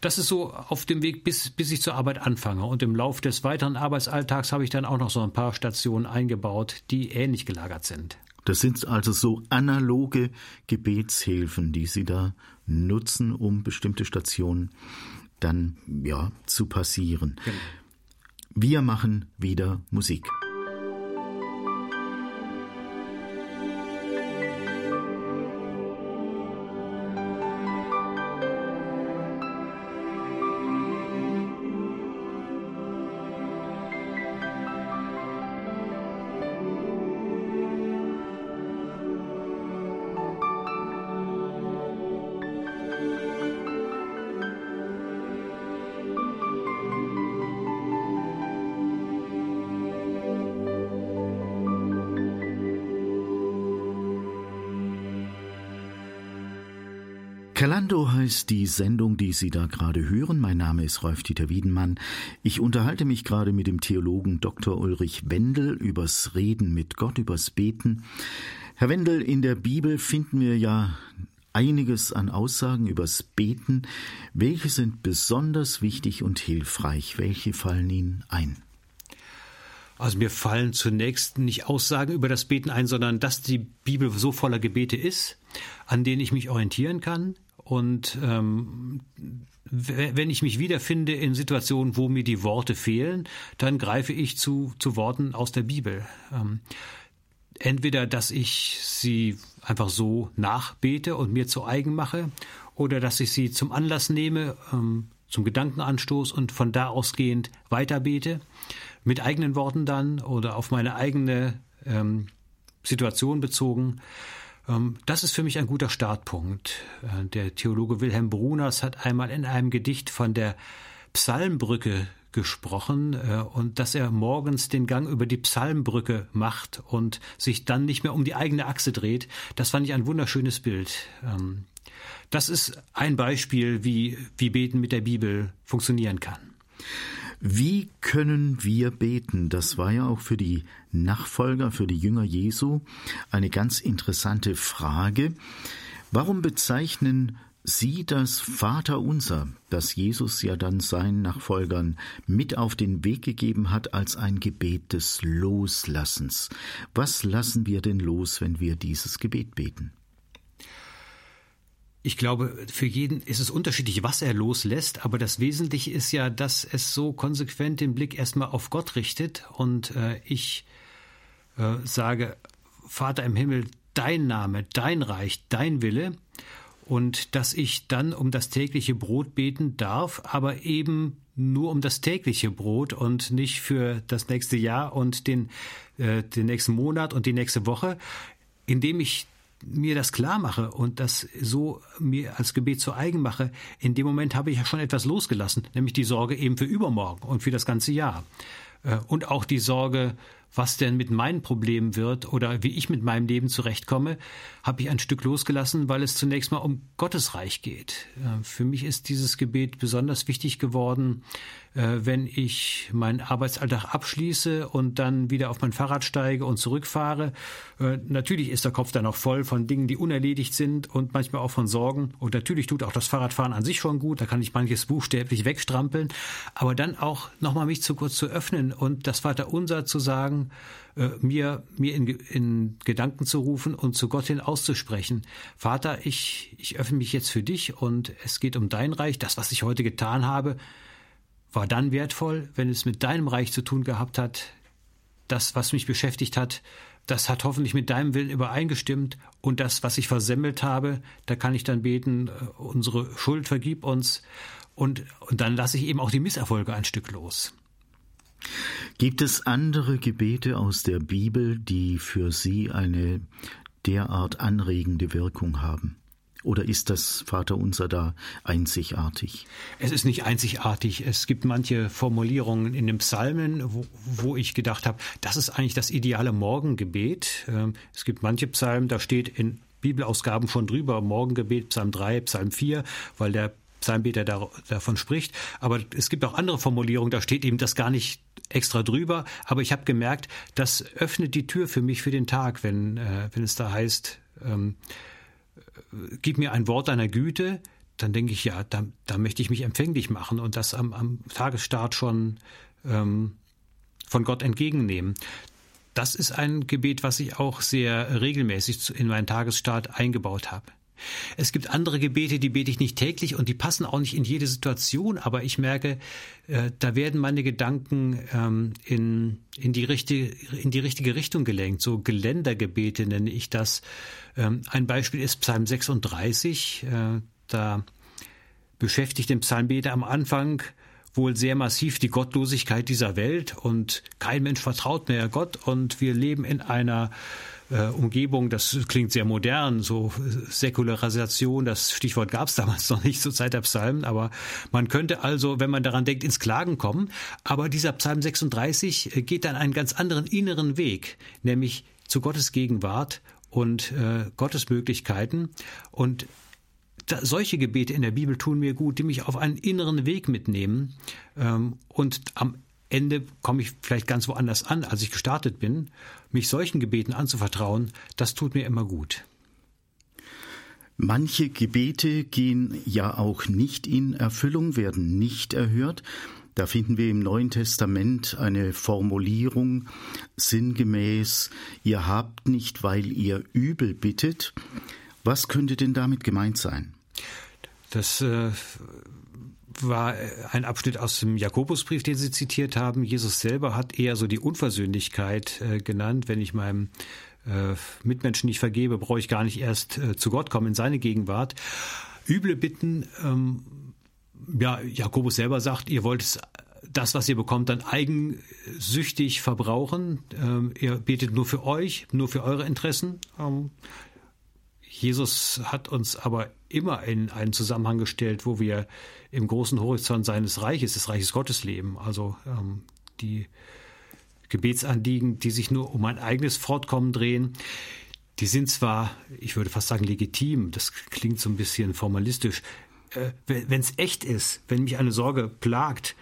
Das ist so auf dem Weg, bis, bis ich zur Arbeit anfange. Und im Lauf des weiteren Arbeitsalltags habe ich dann auch noch so ein paar Stationen eingebaut, die ähnlich gelagert sind. Das sind also so analoge Gebetshilfen, die Sie da nutzen, um bestimmte Stationen dann ja zu passieren. Genau. Wir machen wieder Musik. Heißt die Sendung, die Sie da gerade hören. Mein Name ist Rolf-Dieter Wiedenmann. Ich unterhalte mich gerade mit dem Theologen Dr. Ulrich Wendel übers Reden mit Gott, übers Beten. Herr Wendel, in der Bibel finden wir ja einiges an Aussagen übers Beten. Welche sind besonders wichtig und hilfreich? Welche fallen Ihnen ein? Also mir fallen zunächst nicht Aussagen über das Beten ein, sondern dass die Bibel so voller Gebete ist, an denen ich mich orientieren kann, und ähm, wenn ich mich wiederfinde in Situationen, wo mir die Worte fehlen, dann greife ich zu, zu Worten aus der Bibel. Ähm, entweder, dass ich sie einfach so nachbete und mir zu eigen mache, oder dass ich sie zum Anlass nehme, ähm, zum Gedankenanstoß und von da ausgehend weiterbete, mit eigenen Worten dann oder auf meine eigene ähm, Situation bezogen. Ähm, das ist für mich ein guter Startpunkt. Äh, der Theologe Wilhelm Bruners hat einmal in einem Gedicht von der Psalmbrücke gesprochen äh, und dass er morgens den Gang über die Psalmbrücke macht und sich dann nicht mehr um die eigene Achse dreht. Das fand ich ein wunderschönes Bild. Ähm, das ist ein Beispiel, wie, wie Beten mit der Bibel funktionieren kann. Wie können wir beten? Das war ja auch für die Nachfolger, für die Jünger Jesu eine ganz interessante Frage. Warum bezeichnen Sie das Vaterunser, das Jesus ja dann seinen Nachfolgern mit auf den Weg gegeben hat, als ein Gebet des Loslassens? Was lassen wir denn los, wenn wir dieses Gebet beten? Ich glaube, für jeden ist es unterschiedlich, was er loslässt, aber das Wesentliche ist ja, dass es so konsequent den Blick erstmal auf Gott richtet und äh, ich äh, sage, Vater im Himmel, dein Name, dein Reich, dein Wille und dass ich dann um das tägliche Brot beten darf, aber eben nur um das tägliche Brot und nicht für das nächste Jahr und den, äh, den nächsten Monat und die nächste Woche, indem ich mir das klar mache und das so mir als Gebet zu eigen mache, in dem Moment habe ich ja schon etwas losgelassen, nämlich die Sorge eben für übermorgen und für das ganze Jahr. äh, und auch die Sorge, was denn mit meinen Problemen wird oder wie ich mit meinem Leben zurechtkomme, habe ich ein Stück losgelassen, weil es zunächst mal um Gottes Reich geht. Äh, für mich ist dieses Gebet besonders wichtig geworden, wenn ich meinen Arbeitsalltag abschließe und dann wieder auf mein Fahrrad steige und zurückfahre. Äh, natürlich ist der Kopf dann auch voll von Dingen, die unerledigt sind und manchmal auch von Sorgen. Und natürlich tut auch das Fahrradfahren an sich schon gut. Da kann ich manches buchstäblich wegstrampeln. Aber dann auch nochmal mich zu kurz zu öffnen und das Vaterunser zu sagen, äh, mir, mir in, in Gedanken zu rufen und zu Gott hin auszusprechen. Vater, ich, ich öffne mich jetzt für dich und es geht um dein Reich. Das, was ich heute getan habe, war dann wertvoll, wenn es mit deinem Reich zu tun gehabt hat. Das, was mich beschäftigt hat, das hat hoffentlich mit deinem Willen übereingestimmt. Und das, was ich versemmelt habe, da kann ich dann beten, äh, unsere Schuld vergib uns. Und, und dann lasse ich eben auch die Misserfolge ein Stück los. Gibt es andere Gebete aus der Bibel, die für Sie eine derart anregende Wirkung haben? Oder ist das Vaterunser da einzigartig? Es ist nicht einzigartig. Es gibt manche Formulierungen in den Psalmen, wo, wo ich gedacht habe, das ist eigentlich das ideale Morgengebet. Ähm, es gibt manche Psalmen, da steht in Bibelausgaben schon drüber, Morgengebet, Psalm 3, Psalm 4, weil der Psalmbeter da, davon spricht. Aber es gibt auch andere Formulierungen, da steht eben das gar nicht extra drüber. Aber ich habe gemerkt, das öffnet die Tür für mich für den Tag, wenn, äh, wenn es da heißt, ähm, gib mir ein Wort deiner Güte, dann denke ich, ja, da, da möchte ich mich empfänglich machen und das am, am Tagesstart schon ähm, von Gott entgegennehmen. Das ist ein Gebet, was ich auch sehr regelmäßig in meinen Tagesstart eingebaut habe. Es gibt andere Gebete, die bete ich nicht täglich und die passen auch nicht in jede Situation, aber ich merke, äh, da werden meine Gedanken ähm, in, in, die richtige, in die richtige Richtung gelenkt. So Geländergebete nenne ich das. Ähm, ein Beispiel ist Psalm 36. Äh, da beschäftigt den Psalmbeter am Anfang wohl sehr massiv die Gottlosigkeit dieser Welt und kein Mensch vertraut mehr Gott und wir leben in einer äh, Umgebung, das klingt sehr modern, so Säkularisation, das Stichwort gab es damals noch nicht zur Zeit der Psalmen, aber man könnte also, wenn man daran denkt, ins Klagen kommen. Aber dieser Psalm 36 äh, geht dann einen ganz anderen inneren Weg, nämlich zu Gottes Gegenwart und äh, Gottes Möglichkeiten. Und da, solche Gebete in der Bibel tun mir gut, die mich auf einen inneren Weg mitnehmen ähm, und am Ende komme ich vielleicht ganz woanders an, als ich gestartet bin. Mich solchen Gebeten anzuvertrauen, das tut mir immer gut. Manche Gebete gehen ja auch nicht in Erfüllung, werden nicht erhört. Da finden wir im Neuen Testament eine Formulierung sinngemäß, ihr habt nicht, weil ihr übel bittet. Was könnte denn damit gemeint sein? Das äh, war äh, ein Abschnitt aus dem Jakobusbrief, den Sie zitiert haben. Jesus selber hat eher so die Unversöhnlichkeit äh, genannt. Wenn ich meinem äh, Mitmenschen nicht vergebe, brauche ich gar nicht erst äh, zu Gott kommen, in seine Gegenwart. Üble Bitten, ähm, ja, Jakobus selber sagt, ihr wollt es das, was ihr bekommt, dann eigensüchtig verbrauchen. Ähm, ihr betet nur für euch, nur für eure Interessen. Ähm, Jesus hat uns aber immer in einen Zusammenhang gestellt, wo wir im großen Horizont seines Reiches, des Reiches Gottes leben. Also ähm, die Gebetsanliegen, die sich nur um ein eigenes Fortkommen drehen, die sind zwar, ich würde fast sagen, legitim, das klingt so ein bisschen formalistisch. Äh, wenn es echt ist, wenn mich eine Sorge plagt,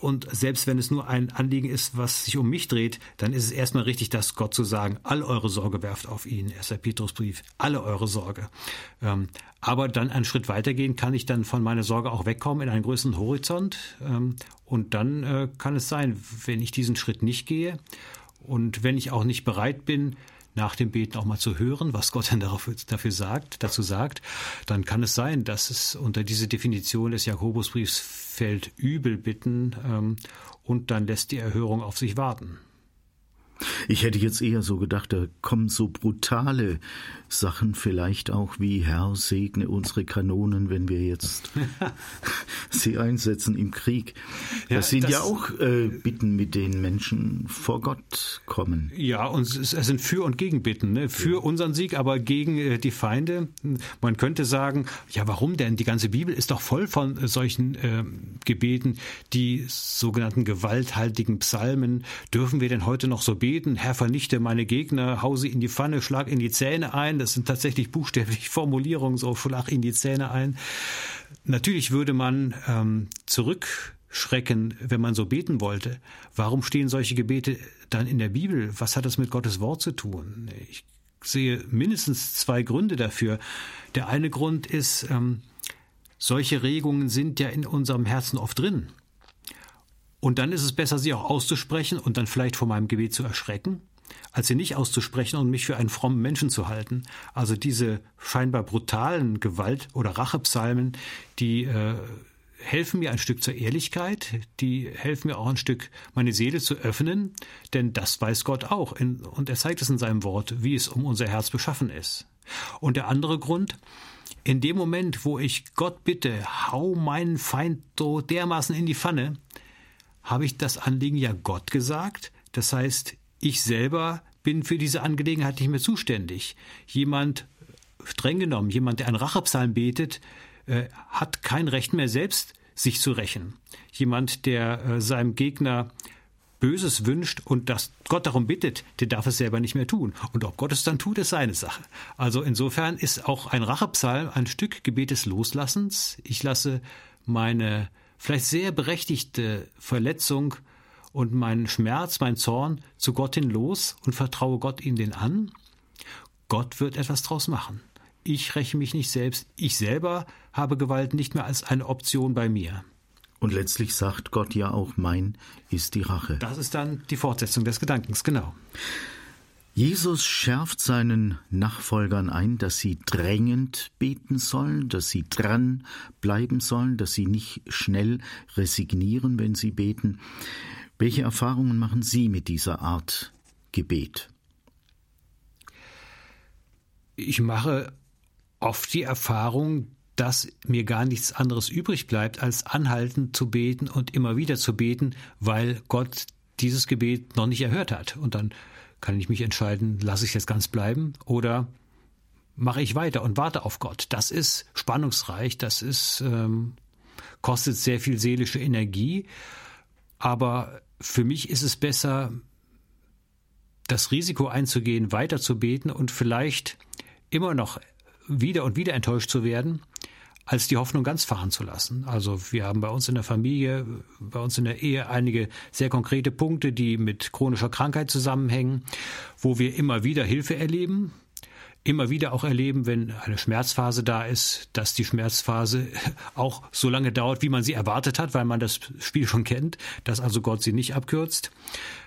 und selbst wenn es nur ein Anliegen ist, was sich um mich dreht, dann ist es erstmal richtig, dass Gott zu sagen, all eure Sorge werft auf ihn. 1. Petrusbrief, alle eure Sorge. Ähm, aber dann einen Schritt weitergehen, kann ich dann von meiner Sorge auch wegkommen in einen größeren Horizont. Ähm, und dann äh, kann es sein, wenn ich diesen Schritt nicht gehe und wenn ich auch nicht bereit bin, nach dem Beten auch mal zu hören, was Gott denn dafür, dafür sagt, dazu sagt, dann kann es sein, dass es unter diese Definition des Jakobusbriefs fällt, übel bitten ähm, und dann lässt die Erhörung auf sich warten. Ich hätte jetzt eher so gedacht, da kommen so brutale Sachen vielleicht auch wie Herr segne unsere Kanonen, wenn wir jetzt sie einsetzen im Krieg. Das ja, sind das, ja auch äh, Bitten, mit denen Menschen vor Gott kommen. Ja, und es, sind Für- und Gegenbitten. Ne? Für ja. unseren Sieg, aber gegen äh, die Feinde. Man könnte sagen, ja, warum denn? Die ganze Bibel ist doch voll von äh, solchen äh, Gebeten, die sogenannten gewalthaltigen Psalmen. Dürfen wir denn heute noch so beten? Herr, vernichte meine Gegner, hause in die Pfanne, schlag in die Zähne ein das sind tatsächlich buchstäblich Formulierungen, so flach in die Zähne ein. Natürlich würde man ähm, zurückschrecken, wenn man so beten wollte. Warum stehen solche Gebete dann in der Bibel? Was hat das mit Gottes Wort zu tun? Ich sehe mindestens zwei Gründe dafür. Der eine Grund ist, ähm, solche Regungen sind ja in unserem Herzen oft drin. Und dann ist es besser, sie auch auszusprechen und dann vielleicht vor meinem Gebet zu erschrecken als sie nicht auszusprechen und mich für einen frommen Menschen zu halten. Also diese scheinbar brutalen Gewalt- oder Rachepsalmen, die äh, helfen mir ein Stück zur Ehrlichkeit, die helfen mir auch ein Stück, meine Seele zu öffnen, denn das weiß Gott auch in, und er zeigt es in seinem Wort, wie es um unser Herz beschaffen ist. Und der andere Grund, in dem Moment, wo ich Gott bitte, hau meinen Feind so dermaßen in die Pfanne, habe ich das Anliegen ja Gott gesagt. Das heißt, ich selber bin für diese Angelegenheit nicht mehr zuständig. Jemand, streng genommen, jemand, der einen Rachepsalm betet, äh, hat kein Recht mehr selbst, sich zu rächen. Jemand, der äh, seinem Gegner Böses wünscht und dass Gott darum bittet, der darf es selber nicht mehr tun. Und ob Gott es dann tut, ist seine Sache. Also insofern ist auch ein Rachepsalm ein Stück Gebet des Loslassens. Ich lasse meine vielleicht sehr berechtigte Verletzung und meinen Schmerz, mein Zorn zu Gott hin los und vertraue Gott ihn den an? Gott wird etwas draus machen. Ich räche mich nicht selbst. Ich selber habe Gewalt nicht mehr als eine Option bei mir. Und letztlich sagt Gott ja auch, mein ist die Rache. Das ist dann die Fortsetzung des Gedankens, genau. Jesus schärft seinen Nachfolgern ein, dass sie drängend beten sollen, dass sie dran bleiben sollen, dass sie nicht schnell resignieren, wenn sie beten. Welche Erfahrungen machen Sie mit dieser Art Gebet? Ich mache oft die Erfahrung, dass mir gar nichts anderes übrig bleibt, als anhalten zu beten und immer wieder zu beten, weil Gott dieses Gebet noch nicht erhört hat. Und dann kann ich mich entscheiden, lasse ich jetzt ganz bleiben oder mache ich weiter und warte auf Gott. Das ist spannungsreich, das ist ähm, kostet sehr viel seelische Energie, aber für mich ist es besser, das Risiko einzugehen, weiter zu beten und vielleicht immer noch wieder und wieder enttäuscht zu werden, als die Hoffnung ganz fahren zu lassen. Also wir haben bei uns in der Familie, bei uns in der Ehe einige sehr konkrete Punkte, die mit chronischer Krankheit zusammenhängen, wo wir immer wieder Hilfe erleben, immer wieder auch erleben, wenn eine Schmerzphase da ist, dass die Schmerzphase auch so lange dauert, wie man sie erwartet hat, weil man das Spiel schon kennt, dass also Gott sie nicht abkürzt.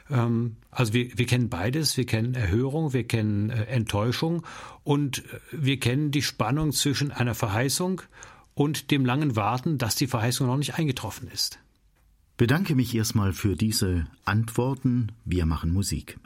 Ähm, also wir, wir kennen beides, wir kennen Erhörung, wir kennen äh, Enttäuschung und äh, wir kennen die Spannung zwischen einer Verheißung und dem langen Warten, dass die Verheißung noch nicht eingetroffen ist. Bedanke mich erstmal für diese Antworten. Wir machen Musik.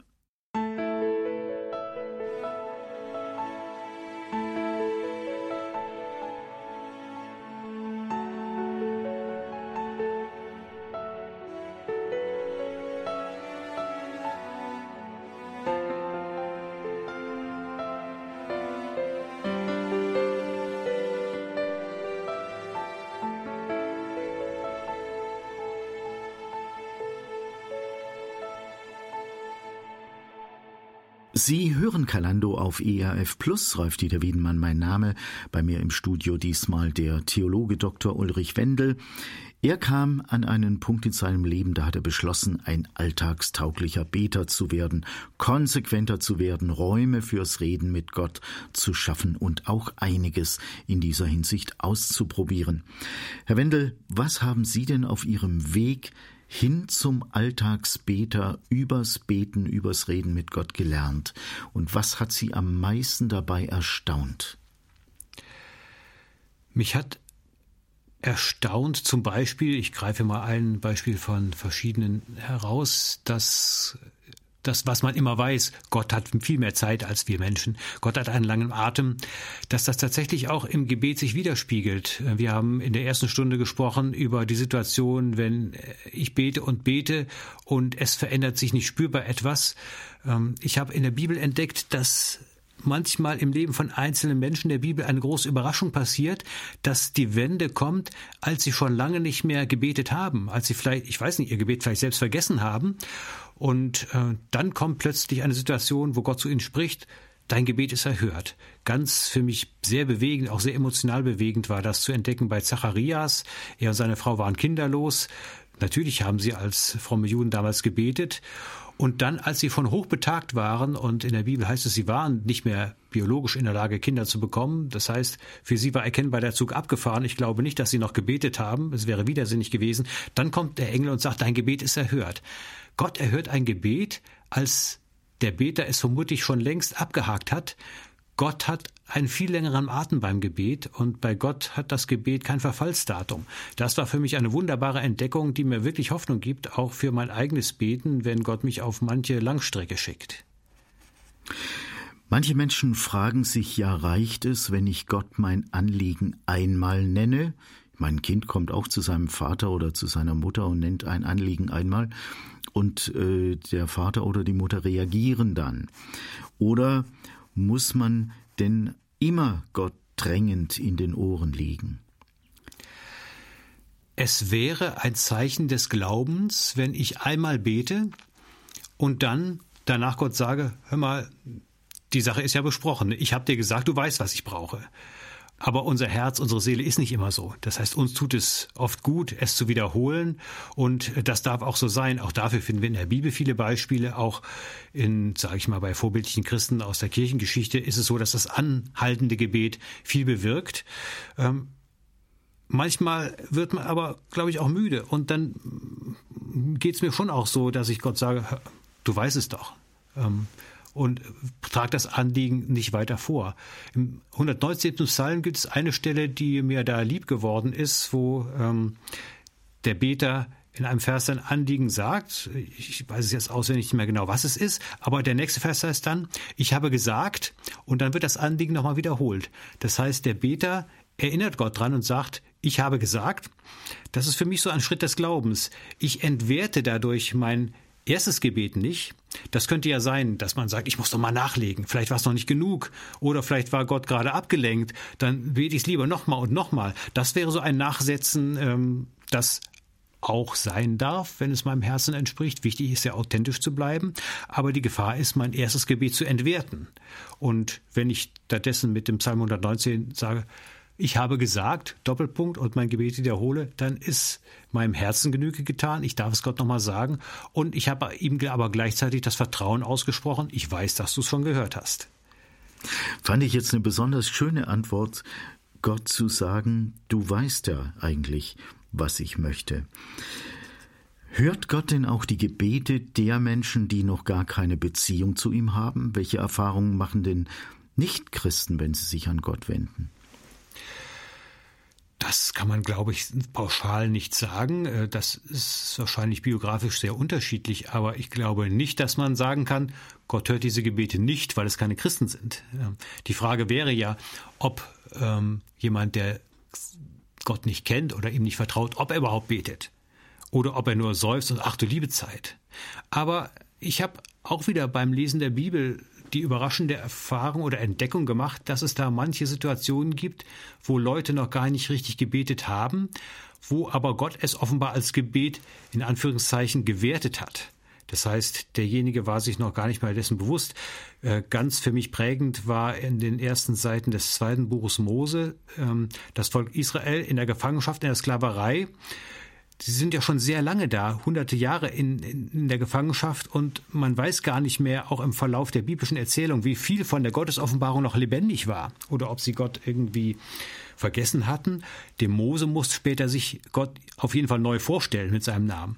Hören Kalando auf ERF Plus. Rolf Dieter Wiedenmann, mein Name. Bei mir im Studio diesmal der Theologe Dr. Ulrich Wendel. Er kam an einen Punkt in seinem Leben, da hat er beschlossen, ein alltagstauglicher Beter zu werden, konsequenter zu werden, Räume fürs Reden mit Gott zu schaffen und auch einiges in dieser Hinsicht auszuprobieren. Herr Wendel, was haben Sie denn auf Ihrem Weg hin zum Alltagsbeter, übers Beten, übers Reden mit Gott gelernt? Und was hat Sie am meisten dabei erstaunt? Mich hat erstaunt zum Beispiel, ich greife mal ein Beispiel von verschiedenen heraus, dass das, was man immer weiß, Gott hat viel mehr Zeit als wir Menschen. Gott hat einen langen Atem, dass das tatsächlich auch im Gebet sich widerspiegelt. Wir haben in der ersten Stunde gesprochen über die Situation, wenn ich bete und bete und es verändert sich nicht spürbar etwas. Ähm, ich habe in der Bibel entdeckt, dass manchmal im Leben von einzelnen Menschen der Bibel eine große Überraschung passiert, dass die Wende kommt, als sie schon lange nicht mehr gebetet haben, als sie vielleicht, ich weiß nicht, ihr Gebet vielleicht selbst vergessen haben. Und äh, dann kommt plötzlich eine Situation, wo Gott zu ihnen spricht, dein Gebet ist erhört. Ganz für mich sehr bewegend, auch sehr emotional bewegend war das zu entdecken bei Zacharias. Er und seine Frau waren kinderlos. Natürlich haben sie als fromme Juden damals gebetet und dann, als sie von hochbetagt waren, und in der Bibel heißt es, sie waren nicht mehr biologisch in der Lage, Kinder zu bekommen. Das heißt, für sie war erkennbar der Zug abgefahren. Ich glaube nicht, dass sie noch gebetet haben. Es wäre widersinnig gewesen. Dann kommt der Engel und sagt, dein Gebet ist erhört. Gott erhört ein Gebet, als der Beter es vermutlich schon längst abgehakt hat. Gott hat einen viel längeren Atem beim Gebet und bei Gott hat das Gebet kein Verfallsdatum. Das war für mich eine wunderbare Entdeckung, die mir wirklich Hoffnung gibt, auch für mein eigenes Beten, wenn Gott mich auf manche Langstrecke schickt. Manche Menschen fragen sich ja, reicht es, wenn ich Gott mein Anliegen einmal nenne? Mein Kind kommt auch zu seinem Vater oder zu seiner Mutter und nennt ein Anliegen einmal und äh, der Vater oder die Mutter reagieren dann. Oder muss man denn immer Gott drängend in den Ohren liegen? Es wäre ein Zeichen des Glaubens, wenn ich einmal bete und dann danach Gott sage, hör mal, die Sache ist ja besprochen. Ich habe dir gesagt, du weißt, was ich brauche. Aber unser Herz, unsere Seele ist nicht immer so. Das heißt, uns tut es oft gut, es zu wiederholen. Und das darf auch so sein. Auch dafür finden wir in der Bibel viele Beispiele. Auch in, sage ich mal, bei vorbildlichen Christen aus der Kirchengeschichte ist es so, dass das anhaltende Gebet viel bewirkt. Ähm, manchmal wird man aber, glaube ich, auch müde. Und dann geht es mir schon auch so, dass ich Gott sage, du weißt es doch. Ähm, und trage das Anliegen nicht weiter vor. Im 119. Psalm gibt es eine Stelle, die mir da lieb geworden ist, wo ähm, der Beter in einem Vers sein Anliegen sagt, ich weiß es jetzt auswendig nicht mehr genau, was es ist, aber der nächste Vers heißt dann, ich habe gesagt, und dann wird das Anliegen nochmal wiederholt. Das heißt, der Beter erinnert Gott dran und sagt, ich habe gesagt, das ist für mich so ein Schritt des Glaubens. Ich entwerte dadurch mein erstes Gebet nicht. Das könnte ja sein, dass man sagt, ich muss doch mal nachlegen. Vielleicht war es noch nicht genug. Oder vielleicht war Gott gerade abgelenkt. Dann bete ich es lieber nochmal und nochmal. Das wäre so ein Nachsetzen, ähm, das auch sein darf, wenn es meinem Herzen entspricht. Wichtig ist ja authentisch zu bleiben, aber die Gefahr ist, mein erstes Gebet zu entwerten. Und wenn ich stattdessen mit dem Psalm 119 sage, ich habe gesagt, Doppelpunkt, und mein Gebet wiederhole, dann ist meinem Herzen Genüge getan. Ich darf es Gott nochmal sagen. Und ich habe ihm aber gleichzeitig das Vertrauen ausgesprochen. Ich weiß, dass du es schon gehört hast. Fand ich jetzt eine besonders schöne Antwort, Gott zu sagen, du weißt ja eigentlich, was ich möchte. Hört Gott denn auch die Gebete der Menschen, die noch gar keine Beziehung zu ihm haben? Welche Erfahrungen machen denn Nichtchristen, wenn sie sich an Gott wenden? Das kann man, glaube ich, pauschal nicht sagen. Äh, das ist wahrscheinlich biografisch sehr unterschiedlich, aber ich glaube nicht, dass man sagen kann, Gott hört diese Gebete nicht, weil es keine Christen sind. Die Frage wäre ja, ob ähm, jemand, der Gott nicht kennt oder ihm nicht vertraut, ob er überhaupt betet. Oder ob er nur seufzt und ach du liebe Zeit. Aber ich habe auch wieder beim Lesen der Bibel die überraschende Erfahrung oder Entdeckung gemacht, dass es da manche Situationen gibt, wo Leute noch gar nicht richtig gebetet haben, wo aber Gott es offenbar als Gebet in Anführungszeichen gewertet hat. Das heißt, derjenige war sich noch gar nicht mal dessen bewusst. Äh, ganz für mich prägend war in den ersten Seiten des zweiten Buches Mose ähm, das Volk Israel in der Gefangenschaft, in der Sklaverei. Sie sind ja schon sehr lange da, hunderte Jahre in, in, in, der Gefangenschaft und man weiß gar nicht mehr, auch im Verlauf der biblischen Erzählung, wie viel von der Gottesoffenbarung noch lebendig war oder ob sie Gott irgendwie vergessen hatten. Dem Mose muss später sich Gott auf jeden Fall neu vorstellen mit seinem Namen.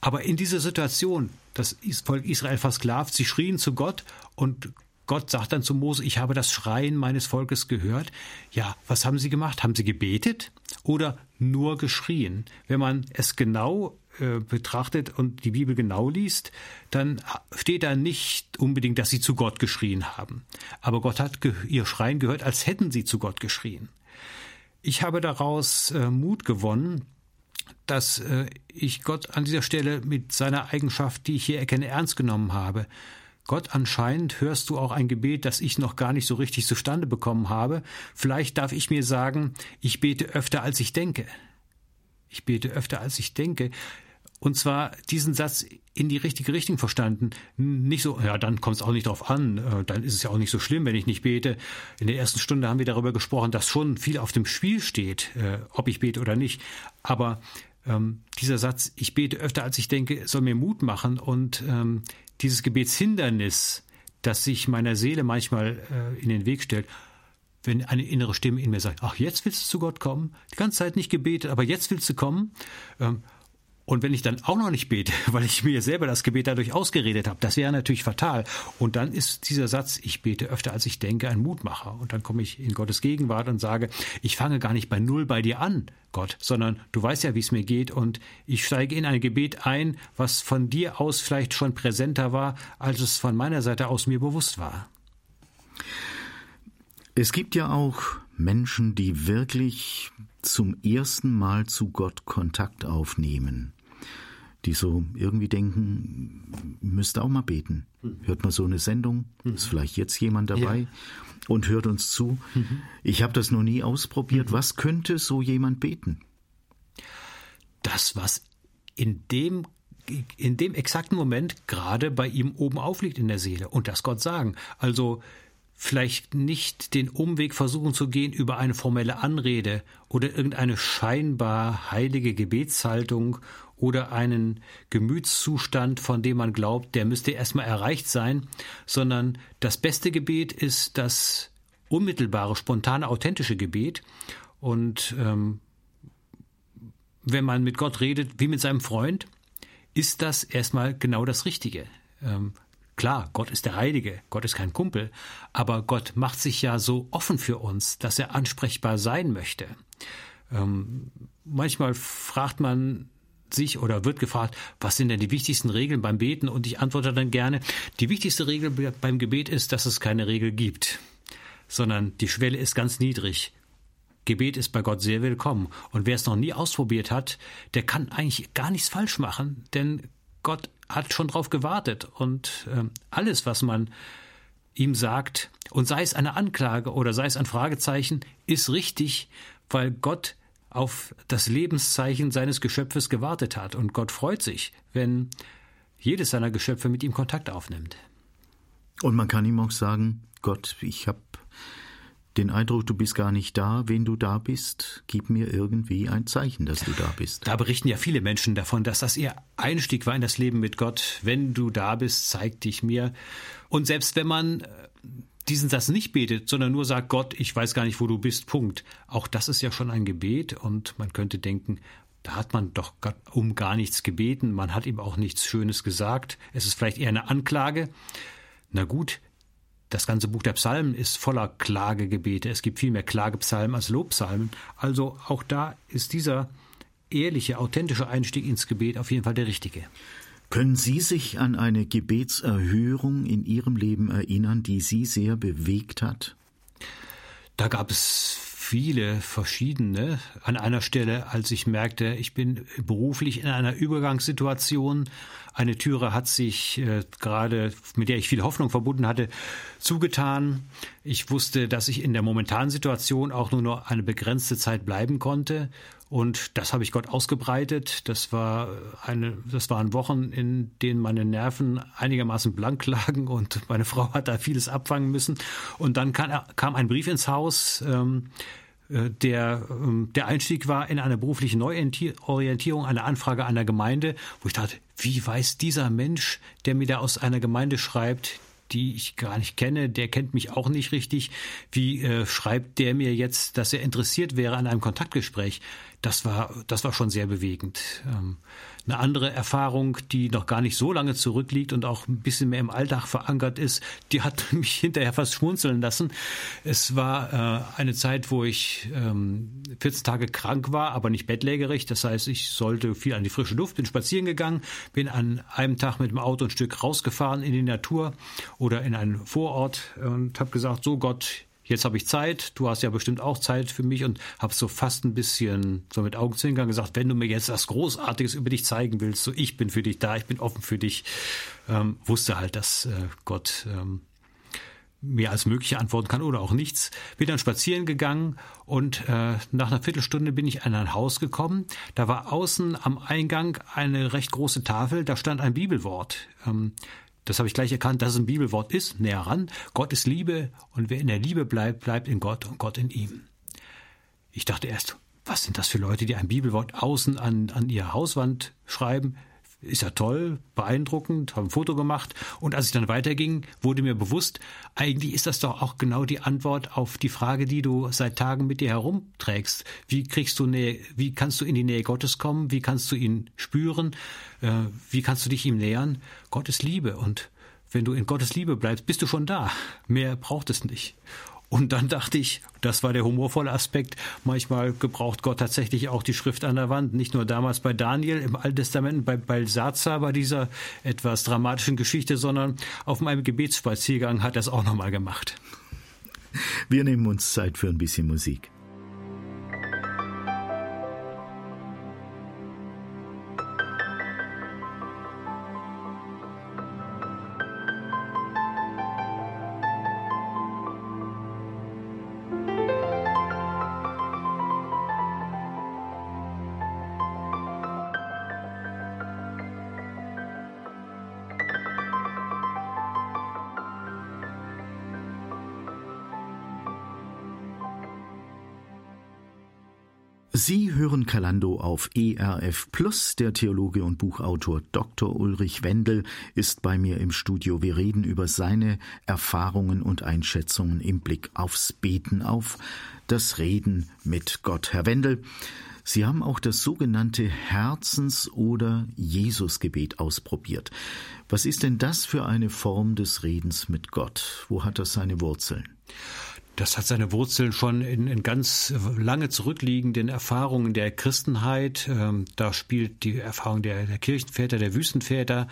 Aber in dieser Situation, das Volk Israel versklavt, sie schrien zu Gott und Gott sagt dann zu Mose, ich habe das Schreien meines Volkes gehört. Ja, was haben sie gemacht? Haben sie gebetet oder nur geschrien? Wenn man es genau äh, betrachtet und die Bibel genau liest, dann steht da nicht unbedingt, dass sie zu Gott geschrien haben. Aber Gott hat ihr Schreien gehört, als hätten sie zu Gott geschrien. Ich habe daraus äh, Mut gewonnen, dass äh, ich Gott an dieser Stelle mit seiner Eigenschaft, die ich hier erkenne, ernst genommen habe. Gott, anscheinend hörst du auch ein Gebet, das ich noch gar nicht so richtig zustande bekommen habe. Vielleicht darf ich mir sagen, ich bete öfter, als ich denke. Ich bete öfter, als ich denke. Und zwar diesen Satz in die richtige Richtung verstanden. Nicht so, ja, dann kommt es auch nicht drauf an, äh, dann ist es ja auch nicht so schlimm, wenn ich nicht bete. In der ersten Stunde haben wir darüber gesprochen, dass schon viel auf dem Spiel steht, äh, ob ich bete oder nicht. Aber ähm, dieser Satz, ich bete öfter als ich denke, soll mir Mut machen und ähm, dieses Gebetshindernis, das sich meiner Seele manchmal äh, in den Weg stellt, wenn eine innere Stimme in mir sagt, ach, jetzt willst du zu Gott kommen, die ganze Zeit nicht gebetet, aber jetzt willst du kommen, ähm, und wenn ich dann auch noch nicht bete, weil ich mir selber das Gebet dadurch ausgeredet habe, das wäre natürlich fatal. Und dann ist dieser Satz, ich bete öfter als ich denke, ein Mutmacher. Und dann komme ich in Gottes Gegenwart und sage, ich fange gar nicht bei Null bei dir an, Gott, sondern du weißt ja, wie es mir geht. Und ich steige in ein Gebet ein, was von dir aus vielleicht schon präsenter war, als es von meiner Seite aus mir bewusst war. Es gibt ja auch Menschen, die wirklich zum ersten Mal zu Gott Kontakt aufnehmen, die so irgendwie denken, müsste auch mal beten. Hm. Hört mal so eine Sendung, hm. ist vielleicht jetzt jemand dabei ja. und hört uns zu. Mhm. Ich habe das noch nie ausprobiert. Mhm. Was könnte so jemand beten? Das, was in dem in dem exakten Moment gerade bei ihm oben aufliegt in der Seele und das Gott sagen. Also vielleicht nicht den Umweg versuchen zu gehen über eine formelle Anrede oder irgendeine scheinbar heilige Gebetshaltung oder einen Gemütszustand, von dem man glaubt, der müsste erstmal erreicht sein, sondern das beste Gebet ist das unmittelbare, spontane, authentische Gebet. Und ähm, wenn man mit Gott redet wie mit seinem Freund, ist das erstmal genau das Richtige. Ähm, Klar, Gott ist der Heilige, Gott ist kein Kumpel, aber Gott macht sich ja so offen für uns, dass er ansprechbar sein möchte. Ähm, manchmal fragt man sich oder wird gefragt, was sind denn die wichtigsten Regeln beim Beten? Und ich antworte dann gerne, die wichtigste Regel beim Gebet ist, dass es keine Regel gibt, sondern die Schwelle ist ganz niedrig. Gebet ist bei Gott sehr willkommen. Und wer es noch nie ausprobiert hat, der kann eigentlich gar nichts falsch machen, denn Gott hat schon darauf gewartet und äh, alles, was man ihm sagt, und sei es eine Anklage oder sei es ein Fragezeichen, ist richtig, weil Gott auf das Lebenszeichen seines Geschöpfes gewartet hat. Und Gott freut sich, wenn jedes seiner Geschöpfe mit ihm Kontakt aufnimmt. Und man kann ihm auch sagen, Gott, ich habe den Eindruck, du bist gar nicht da. Wenn du da bist, gib mir irgendwie ein Zeichen, dass du da bist. Da berichten ja viele Menschen davon, dass das ihr Einstieg war in das Leben mit Gott. Wenn du da bist, zeig dich mir. Und selbst wenn man äh, diesen Satz nicht betet, sondern nur sagt, Gott, ich weiß gar nicht, wo du bist, Punkt. Auch das ist ja schon ein Gebet und man könnte denken, da hat man doch um gar nichts gebeten, man hat ihm auch nichts Schönes gesagt, es ist vielleicht eher eine Anklage. Na gut, das ganze Buch der Psalmen ist voller Klagegebete. Es gibt viel mehr Klagepsalmen als Lobpsalmen. Also auch da ist dieser ehrliche, authentische Einstieg ins Gebet auf jeden Fall der richtige. Können Sie sich an eine Gebetserhörung in Ihrem Leben erinnern, die Sie sehr bewegt hat? Da gab es viele verschiedene. An einer Stelle, als ich merkte, ich bin beruflich in einer Übergangssituation, eine Türe hat sich äh, gerade, mit der ich viel Hoffnung verbunden hatte, zugetan. Ich wusste, dass ich in der momentanen Situation auch nur noch eine begrenzte Zeit bleiben konnte. Und das habe ich Gott ausgebreitet. Das war eine, das waren Wochen, in denen meine Nerven einigermaßen blank lagen und meine Frau hat da vieles abfangen müssen. Und dann kam, kam ein Brief ins Haus, ähm, äh, der, ähm, der Einstieg war in eine berufliche Neuorientierung, eine Anfrage einer Gemeinde, wo ich dachte, wie weiß dieser Mensch, der mir da aus einer Gemeinde schreibt, die ich gar nicht kenne, der kennt mich auch nicht richtig. Wie äh, schreibt der mir jetzt, dass er interessiert wäre an einem Kontaktgespräch? das war, das war schon sehr bewegend. Ähm, eine andere Erfahrung, die noch gar nicht so lange zurückliegt und auch ein bisschen mehr im Alltag verankert ist, die hat mich hinterher fast schmunzeln lassen. Es war äh, eine Zeit, wo ich ähm, 14 Tage krank war, aber nicht bettlägerig. Das heißt, ich sollte viel an die frische Luft, bin spazieren gegangen, bin an einem Tag mit dem Auto ein Stück rausgefahren in die Natur oder in einen Vorort und habe gesagt, so Gott, jetzt habe ich Zeit, du hast ja bestimmt auch Zeit für mich und habe so fast ein bisschen so mit Augenzwinkern gesagt, wenn du mir jetzt was Großartiges über dich zeigen willst, so ich bin für dich da, ich bin offen für dich, ähm, wusste halt, dass äh, Gott ähm, mir als mögliche antworten kann oder auch nichts. Bin dann spazieren gegangen und äh, nach einer Viertelstunde bin ich an ein Haus gekommen. Da war außen am Eingang eine recht große Tafel, da stand ein Bibelwort. Ähm, das habe ich gleich erkannt, dass es ein Bibelwort ist, näher ran. Gott ist Liebe und wer in der Liebe bleibt, bleibt in Gott und Gott in ihm. Ich dachte erst, was sind das für Leute, die ein Bibelwort außen an, an ihre Hauswand schreiben? ist ja toll, beeindruckend, habe ein Foto gemacht. Und als ich dann weiterging, wurde mir bewusst, eigentlich ist das doch auch genau die Antwort auf die Frage, die du seit Tagen mit dir herumträgst. Wie kriegst du Nähe, wie kannst du in die Nähe Gottes kommen? Wie kannst du ihn spüren? Äh, wie kannst du dich ihm nähern? Gott ist Liebe und wenn du in Gottes Liebe bleibst, bist du schon da. Mehr braucht es nicht. Und dann dachte ich, das war der humorvolle Aspekt, manchmal gebraucht Gott tatsächlich auch die Schrift an der Wand. Nicht nur damals bei Daniel im Alten Testament, bei Belsazar bei dieser etwas dramatischen Geschichte, sondern auf meinem Gebetsspaziergang hat er es auch nochmal gemacht. Wir nehmen uns Zeit für ein bisschen Musik. Hören Kalando auf ERF Plus. Der Theologe und Buchautor Dr. Ulrich Wendel ist bei mir im Studio. Wir reden über seine Erfahrungen und Einschätzungen im Blick aufs Beten, auf das Reden mit Gott. Herr Wendel, Sie haben auch das sogenannte Herzens- oder Jesusgebet ausprobiert. Was ist denn das für eine Form des Redens mit Gott? Wo hat das seine Wurzeln? Das hat seine Wurzeln schon in, in ganz lange zurückliegenden Erfahrungen der Christenheit. Ähm, da spielt die Erfahrung der, der, Kirchenväter, der Wüstenväter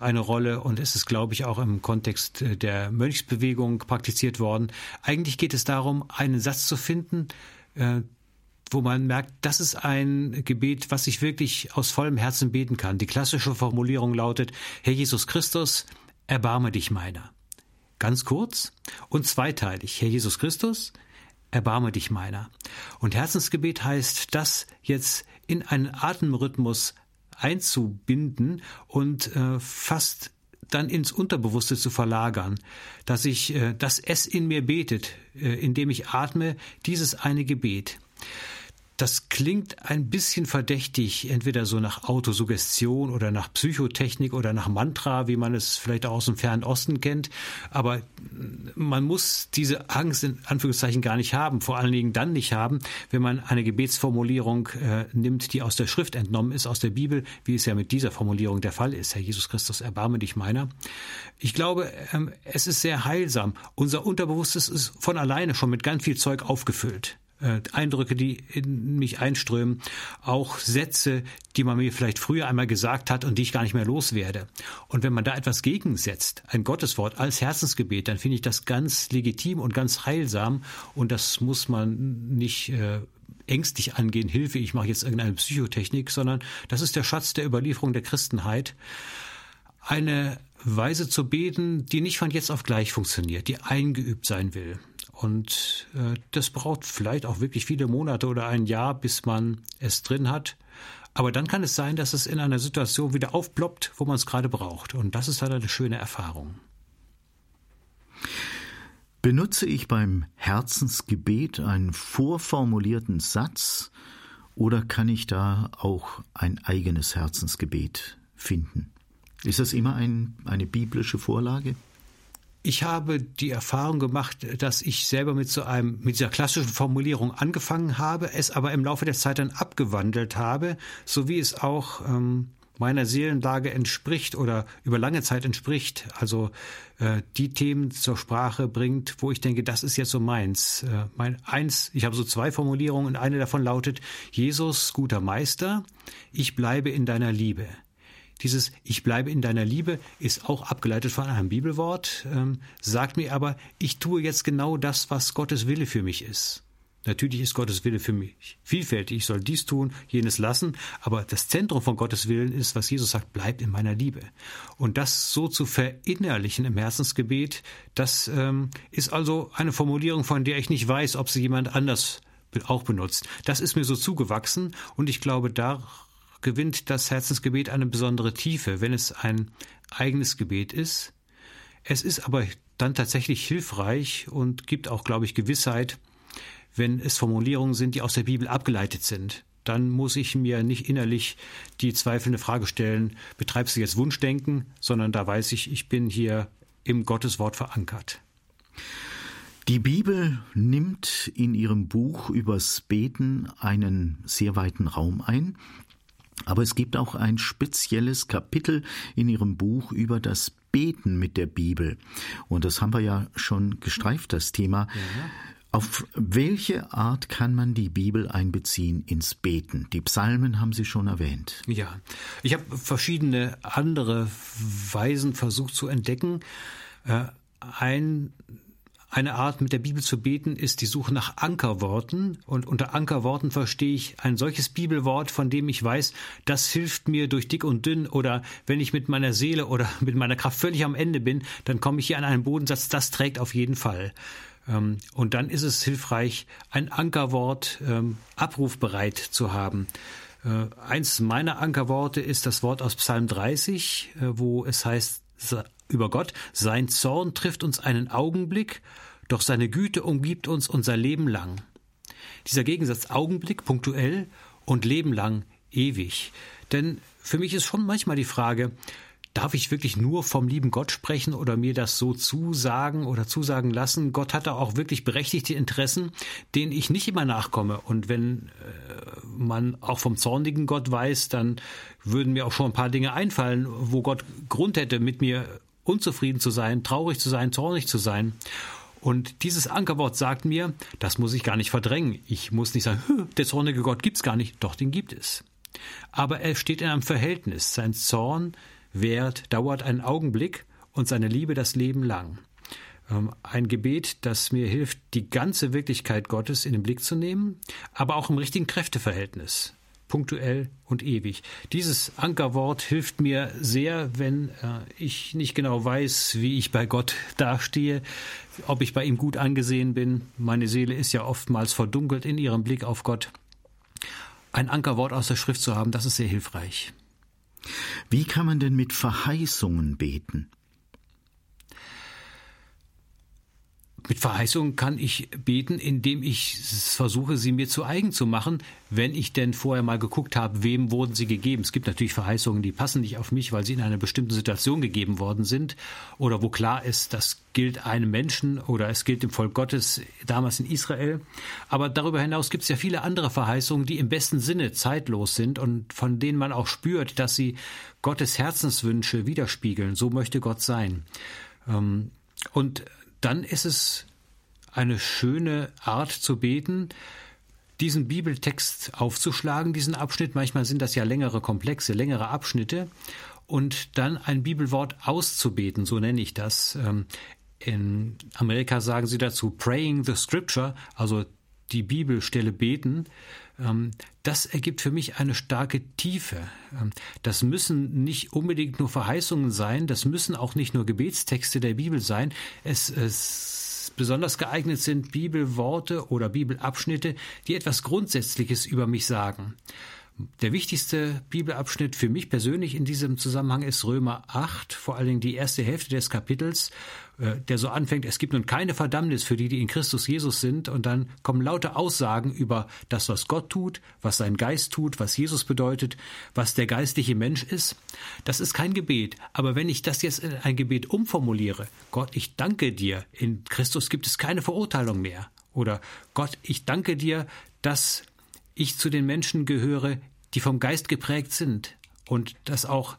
eine Rolle und es ist, glaube ich, auch im Kontext äh, der Mönchsbewegung praktiziert worden. Eigentlich geht es darum, einen Satz zu finden, äh, wo man merkt, das ist ein Gebet, was ich wirklich aus vollem Herzen beten kann. Die klassische Formulierung lautet, Herr Jesus Christus, erbarme dich meiner. Ganz kurz und zweiteilig. Herr Jesus Christus, erbarme dich meiner. Und Herzensgebet heißt, das jetzt in einen Atemrhythmus einzubinden und äh, fast dann ins Unterbewusste zu verlagern, dass ich, äh, dass es in mir betet, äh, indem ich atme, dieses eine Gebet. Das klingt ein bisschen verdächtig, entweder so nach Autosuggestion oder nach Psychotechnik oder nach Mantra, wie man es vielleicht auch aus dem Fernen Osten kennt. Aber man muss diese Angst in Anführungszeichen gar nicht haben, vor allen Dingen dann nicht haben, wenn man eine Gebetsformulierung äh, nimmt, die aus der Schrift entnommen ist, aus der Bibel, wie es ja mit dieser Formulierung der Fall ist. Herr Jesus Christus, erbarme dich meiner. Ich glaube, ähm, es ist sehr heilsam. Unser Unterbewusstes ist von alleine schon mit ganz viel Zeug aufgefüllt äh, Eindrücke, die in mich einströmen, auch Sätze, die man mir vielleicht früher einmal gesagt hat und die ich gar nicht mehr loswerde. Und wenn man da etwas gegensetzt, ein Gotteswort als Herzensgebet, dann finde ich das ganz legitim und ganz heilsam und das muss man nicht äh, ängstlich angehen, Hilfe, ich mache jetzt irgendeine Psychotechnik, sondern das ist der Schatz der Überlieferung der Christenheit. Eine Weise zu beten, die nicht von jetzt auf gleich funktioniert, die eingeübt sein will. Und äh, das braucht vielleicht auch wirklich viele Monate oder ein Jahr, bis man es drin hat. Aber dann kann es sein, dass es in einer Situation wieder aufploppt, wo man es gerade braucht. Und das ist dann eine schöne Erfahrung. Benutze ich beim Herzensgebet einen vorformulierten Satz oder kann ich da auch ein eigenes Herzensgebet finden? Ist das immer ein, eine biblische Vorlage? Ich habe die Erfahrung gemacht, dass ich selber mit so einem, mit dieser klassischen Formulierung angefangen habe, es aber im Laufe der Zeit dann abgewandelt habe, so wie es auch ähm, meiner Seelenlage entspricht oder über lange Zeit entspricht, also äh, die Themen zur Sprache bringt, wo ich denke, das ist jetzt so meins. Äh, mein eins, ich habe so zwei Formulierungen und eine davon lautet Jesus, guter Meister, ich bleibe in deiner Liebe. Dieses Ich bleibe in deiner Liebe ist auch abgeleitet von einem Bibelwort, ähm, sagt mir aber, ich tue jetzt genau das, was Gottes Wille für mich ist. Natürlich ist Gottes Wille für mich vielfältig. Ich soll dies tun, jenes lassen. Aber das Zentrum von Gottes Willen ist, was Jesus sagt, bleibt in meiner Liebe. Und das so zu verinnerlichen im Herzensgebet, das ähm, ist also eine Formulierung, von der ich nicht weiß, ob sie jemand anders auch benutzt. Das ist mir so zugewachsen und ich glaube, da gewinnt das Herzensgebet eine besondere Tiefe, wenn es ein eigenes Gebet ist. Es ist aber dann tatsächlich hilfreich und gibt auch, glaube ich, Gewissheit, wenn es Formulierungen sind, die aus der Bibel abgeleitet sind. Dann muss ich mir nicht innerlich die zweifelnde Frage stellen, betreibst du jetzt Wunschdenken, sondern da weiß ich, ich bin hier im Gotteswort verankert. Die Bibel nimmt in ihrem Buch übers Beten einen sehr weiten Raum ein. Aber es gibt auch ein spezielles Kapitel in Ihrem Buch über das Beten mit der Bibel. Und das haben wir ja schon gestreift, das Thema. Ja. Auf welche Art kann man die Bibel einbeziehen ins Beten? Die Psalmen haben Sie schon erwähnt. Ja, ich habe verschiedene andere Weisen versucht zu entdecken. Äh, ein eine Art, mit der Bibel zu beten, ist die Suche nach Ankerworten. Und unter Ankerworten verstehe ich ein solches Bibelwort, von dem ich weiß, das hilft mir durch dick und dünn. Oder wenn ich mit meiner Seele oder mit meiner Kraft völlig am Ende bin, dann komme ich hier an einen Bodensatz, das trägt auf jeden Fall. Ähm, und dann ist es hilfreich, ein Ankerwort ähm, abrufbereit zu haben. Äh, eins meiner Ankerworte ist das Wort aus Psalm 30, äh, wo es heißt, über Gott, sein Zorn trifft uns einen Augenblick, doch seine Güte umgibt uns unser Leben lang. Dieser Gegensatz Augenblick punktuell und Leben lang ewig. Denn für mich ist schon manchmal die Frage, darf ich wirklich nur vom lieben Gott sprechen oder mir das so zusagen oder zusagen lassen? Gott hat da auch wirklich berechtigte Interessen, denen ich nicht immer nachkomme. Und wenn äh, man auch vom zornigen Gott weiß, dann würden mir auch schon ein paar Dinge einfallen, wo Gott Grund hätte, mit mir unzufrieden zu sein, traurig zu sein, zornig zu sein. Und dieses Ankerwort sagt mir, das muss ich gar nicht verdrängen. Ich muss nicht sagen, der zornige Gott gibt's gar nicht. Doch, den gibt es. Aber er steht in einem Verhältnis. Sein Zorn währt, dauert einen Augenblick und seine Liebe das Leben lang. Ähm, ein Gebet, das mir hilft, die ganze Wirklichkeit Gottes in den Blick zu nehmen, aber auch im richtigen Kräfteverhältnis punktuell und ewig. Dieses Ankerwort hilft mir sehr, wenn äh, ich nicht genau weiß, wie ich bei Gott dastehe, ob ich bei ihm gut angesehen bin. Meine Seele ist ja oftmals verdunkelt in ihrem Blick auf Gott. Ein Ankerwort aus der Schrift zu haben, das ist sehr hilfreich. Wie kann man denn mit Verheißungen beten? Mit Verheißungen kann ich beten, indem ich versuche, sie mir zu eigen zu machen, wenn ich denn vorher mal geguckt habe, wem wurden sie gegeben. Es gibt natürlich Verheißungen, die passen nicht auf mich, weil sie in einer bestimmten Situation gegeben worden sind oder wo klar ist, das gilt einem Menschen oder es gilt dem Volk Gottes damals in Israel. Aber darüber hinaus gibt es ja viele andere Verheißungen, die im besten Sinne zeitlos sind und von denen man auch spürt, dass sie Gottes Herzenswünsche widerspiegeln. So möchte Gott sein. Ähm, und dann ist es eine schöne Art zu beten, diesen Bibeltext aufzuschlagen, diesen Abschnitt. Manchmal sind das ja längere Komplexe, längere Abschnitte. Und dann ein Bibelwort auszubeten, so nenne ich das. Ähm, in Amerika sagen sie dazu Praying the Scripture, also die Bibelstelle beten. Ähm, das ergibt für mich eine starke Tiefe. Ähm, das müssen nicht unbedingt nur Verheißungen sein, das müssen auch nicht nur Gebetstexte der Bibel sein. Es, es besonders geeignet sind Bibelworte oder Bibelabschnitte, die etwas Grundsätzliches über mich sagen. Der wichtigste Bibelabschnitt für mich persönlich in diesem Zusammenhang ist Römer 8, vor allen Dingen die erste Hälfte des Kapitels, der so anfängt, es gibt nun keine Verdammnis für die, die in Christus Jesus sind, und dann kommen laute Aussagen über das, was Gott tut, was sein Geist tut, was Jesus bedeutet, was der geistliche Mensch ist. Das ist kein Gebet, aber wenn ich das jetzt in ein Gebet umformuliere, Gott, ich danke dir, in Christus gibt es keine Verurteilung mehr, oder Gott, ich danke dir, dass ich zu den Menschen gehöre, die vom Geist geprägt sind. Und dass auch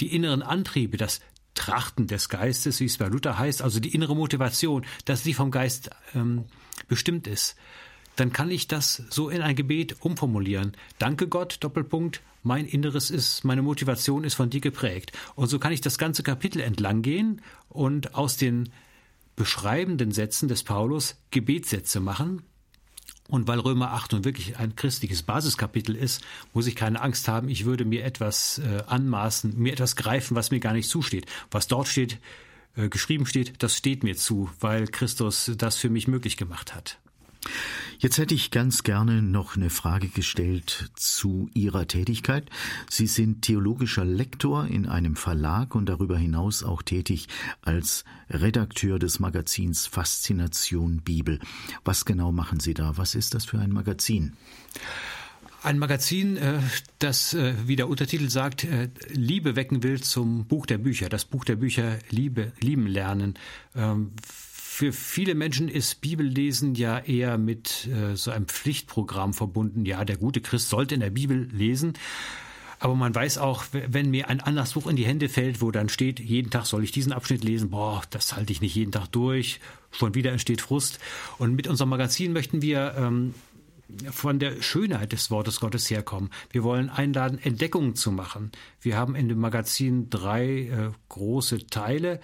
die inneren Antriebe, das Trachten des Geistes, wie es bei Luther heißt, also die innere Motivation, dass sie vom Geist ähm, bestimmt ist, dann kann ich das so in ein Gebet umformulieren. Danke Gott, Doppelpunkt, mein Inneres ist, meine Motivation ist von dir geprägt. Und so kann ich das ganze Kapitel entlang gehen und aus den beschreibenden Sätzen des Paulus Gebetssätze machen, und weil Römer 8 nun wirklich ein christliches Basiskapitel ist, muss ich keine Angst haben, ich würde mir etwas äh, anmaßen, mir etwas greifen, was mir gar nicht zusteht. Was dort steht, äh, geschrieben steht, das steht mir zu, weil Christus das für mich möglich gemacht hat. Jetzt hätte ich ganz gerne noch eine Frage gestellt zu Ihrer Tätigkeit. Sie sind theologischer Lektor in einem Verlag und darüber hinaus auch tätig als Redakteur des Magazins Faszination Bibel. Was genau machen Sie da? Was ist das für ein Magazin? Ein Magazin, äh, das, äh, wie der Untertitel sagt, äh, Liebe wecken will zum Buch der Bücher. Das Buch der Bücher Liebe, lieben lernen ähm, für viele Menschen ist Bibellesen ja eher mit äh, so einem Pflichtprogramm verbunden. Ja, der gute Christ sollte in der Bibel lesen. Aber man weiß auch, wenn mir ein anderes Buch in die Hände fällt, wo dann steht, jeden Tag soll ich diesen Abschnitt lesen, boah, das halte ich nicht jeden Tag durch, schon wieder entsteht Frust. Und mit unserem Magazin möchten wir ähm, von der Schönheit des Wortes Gottes herkommen. Wir wollen einladen, Entdeckungen zu machen. Wir haben in dem Magazin drei äh, große Teile.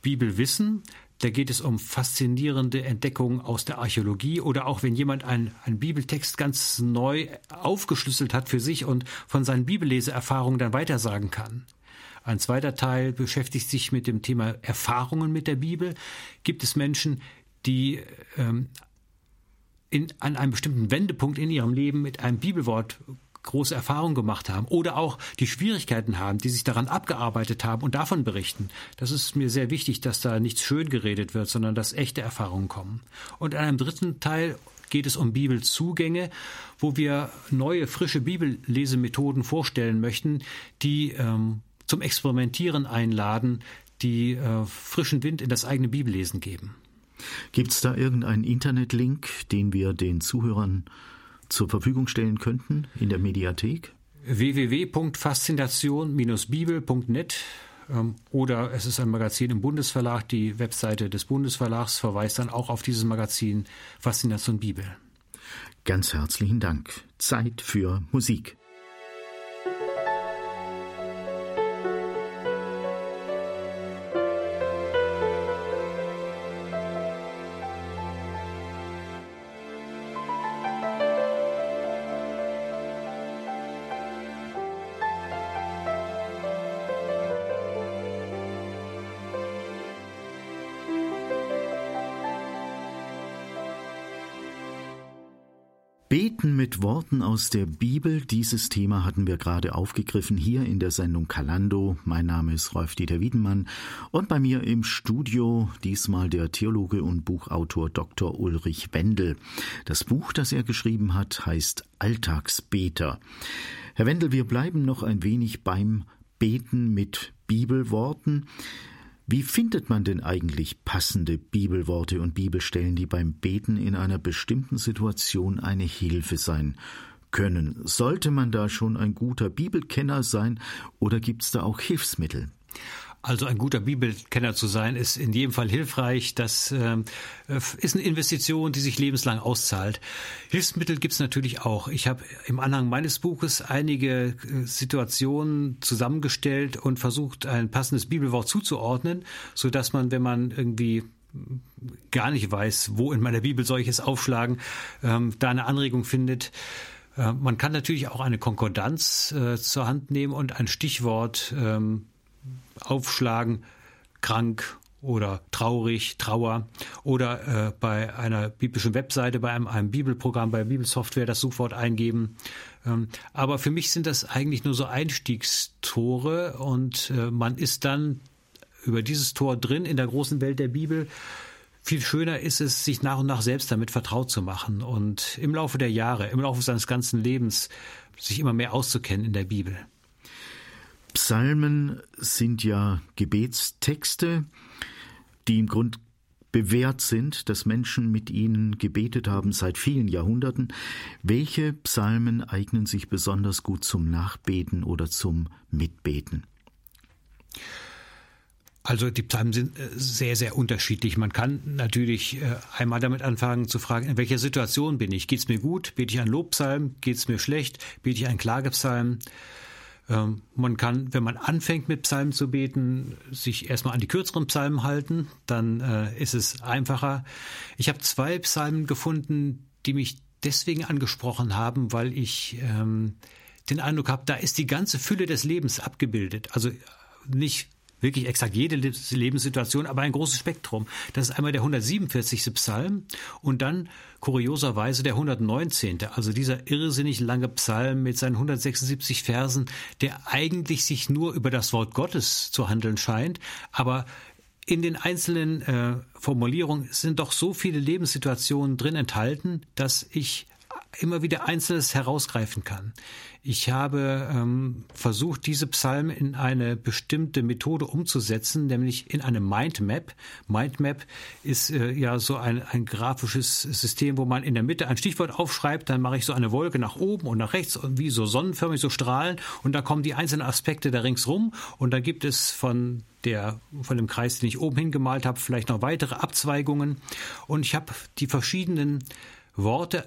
Bibelwissen, da geht es um faszinierende Entdeckungen aus der Archäologie oder auch wenn jemand einen, einen Bibeltext ganz neu aufgeschlüsselt hat für sich und von seinen Bibelleseerfahrungen dann weitersagen kann. Ein zweiter Teil beschäftigt sich mit dem Thema Erfahrungen mit der Bibel. Gibt es Menschen, die ähm, in, an einem bestimmten Wendepunkt in ihrem Leben mit einem Bibelwort große Erfahrungen gemacht haben oder auch die Schwierigkeiten haben, die sich daran abgearbeitet haben und davon berichten. Das ist mir sehr wichtig, dass da nichts schön geredet wird, sondern dass echte Erfahrungen kommen. Und in einem dritten Teil geht es um Bibelzugänge, wo wir neue, frische Bibellesemethoden vorstellen möchten, die ähm, zum Experimentieren einladen, die äh, frischen Wind in das eigene Bibellesen geben. Gibt es da irgendeinen Internetlink, den wir den Zuhörern zur Verfügung stellen könnten in der Mediathek? www.faszination-bibel.net ähm, oder es ist ein Magazin im Bundesverlag. Die Webseite des Bundesverlags verweist dann auch auf dieses Magazin Faszination Bibel. Ganz herzlichen Dank. Zeit für Musik. Mit Worten aus der Bibel, dieses Thema hatten wir gerade aufgegriffen hier in der Sendung Kalando. Mein Name ist Rolf-Dieter Wiedenmann und bei mir im Studio diesmal der Theologe und Buchautor Dr. Ulrich Wendel. Das Buch, das er geschrieben hat, heißt Alltagsbeter. Herr Wendel, wir bleiben noch ein wenig beim Beten mit Bibelworten. Wie findet man denn eigentlich passende Bibelworte und Bibelstellen, die beim Beten in einer bestimmten Situation eine Hilfe sein können? Sollte man da schon ein guter Bibelkenner sein oder gibt es da auch Hilfsmittel? Also ein guter Bibelkenner zu sein, ist in jedem Fall hilfreich. Das äh, ist eine Investition, die sich lebenslang auszahlt. Hilfsmittel gibt es natürlich auch. Ich habe im Anhang meines Buches einige äh, Situationen zusammengestellt und versucht, ein passendes Bibelwort zuzuordnen, so dass man, wenn man irgendwie gar nicht weiß, wo in meiner Bibel soll ich es aufschlagen, ähm, da eine Anregung findet. Äh, man kann natürlich auch eine Konkordanz äh, zur Hand nehmen und ein Stichwort ähm, aufschlagen, krank oder traurig, Trauer oder äh, bei einer biblischen Webseite, bei einem, einem Bibelprogramm, bei Bibelsoftware das Suchwort eingeben. Ähm, aber für mich sind das eigentlich nur so Einstiegstore und äh, man ist dann über dieses Tor drin in der großen Welt der Bibel. Viel schöner ist es, sich nach und nach selbst damit vertraut zu machen und im Laufe der Jahre, im Laufe seines ganzen Lebens sich immer mehr auszukennen in der Bibel. Psalmen sind ja Gebetstexte, die im Grund bewährt sind, dass Menschen mit ihnen gebetet haben seit vielen Jahrhunderten. Welche Psalmen eignen sich besonders gut zum Nachbeten oder zum Mitbeten? Also die Psalmen sind äh, sehr, sehr unterschiedlich. Man kann natürlich äh, einmal damit anfangen zu fragen, in welcher Situation bin ich? Geht es mir gut? Bete ich einen Lobpsalm? Geht es mir schlecht? Bete ich einen Klagepsalm? Ähm, man kann, wenn man anfängt mit Psalmen zu beten, sich erstmal an die kürzeren Psalmen halten, dann äh, ist es einfacher. Ich habe zwei Psalmen gefunden, die mich deswegen angesprochen haben, weil ich ähm, den Eindruck habe, da ist die ganze Fülle des Lebens abgebildet. Also nicht wirklich exakt jede Lebenssituation, aber ein großes Spektrum. Das ist einmal der 147. Psalm und dann kurioserweise der 119. Also dieser irrsinnig lange Psalm mit seinen 176 Versen, der eigentlich sich nur über das Wort Gottes zu handeln scheint, aber in den einzelnen äh, Formulierungen sind doch so viele Lebenssituationen drin enthalten, dass ich immer wieder Einzelnes herausgreifen kann. Ich habe ähm, versucht, diese Psalmen in eine bestimmte Methode umzusetzen, nämlich in eine Mindmap. Mindmap ist äh, ja so ein, ein grafisches System, wo man in der Mitte ein Stichwort aufschreibt, dann mache ich so eine Wolke nach oben und nach rechts und wie so sonnenförmig so Strahlen und da kommen die einzelnen Aspekte da ringsrum und da gibt es von der von dem Kreis, den ich oben hingemalt habe, vielleicht noch weitere Abzweigungen und ich habe die verschiedenen Worte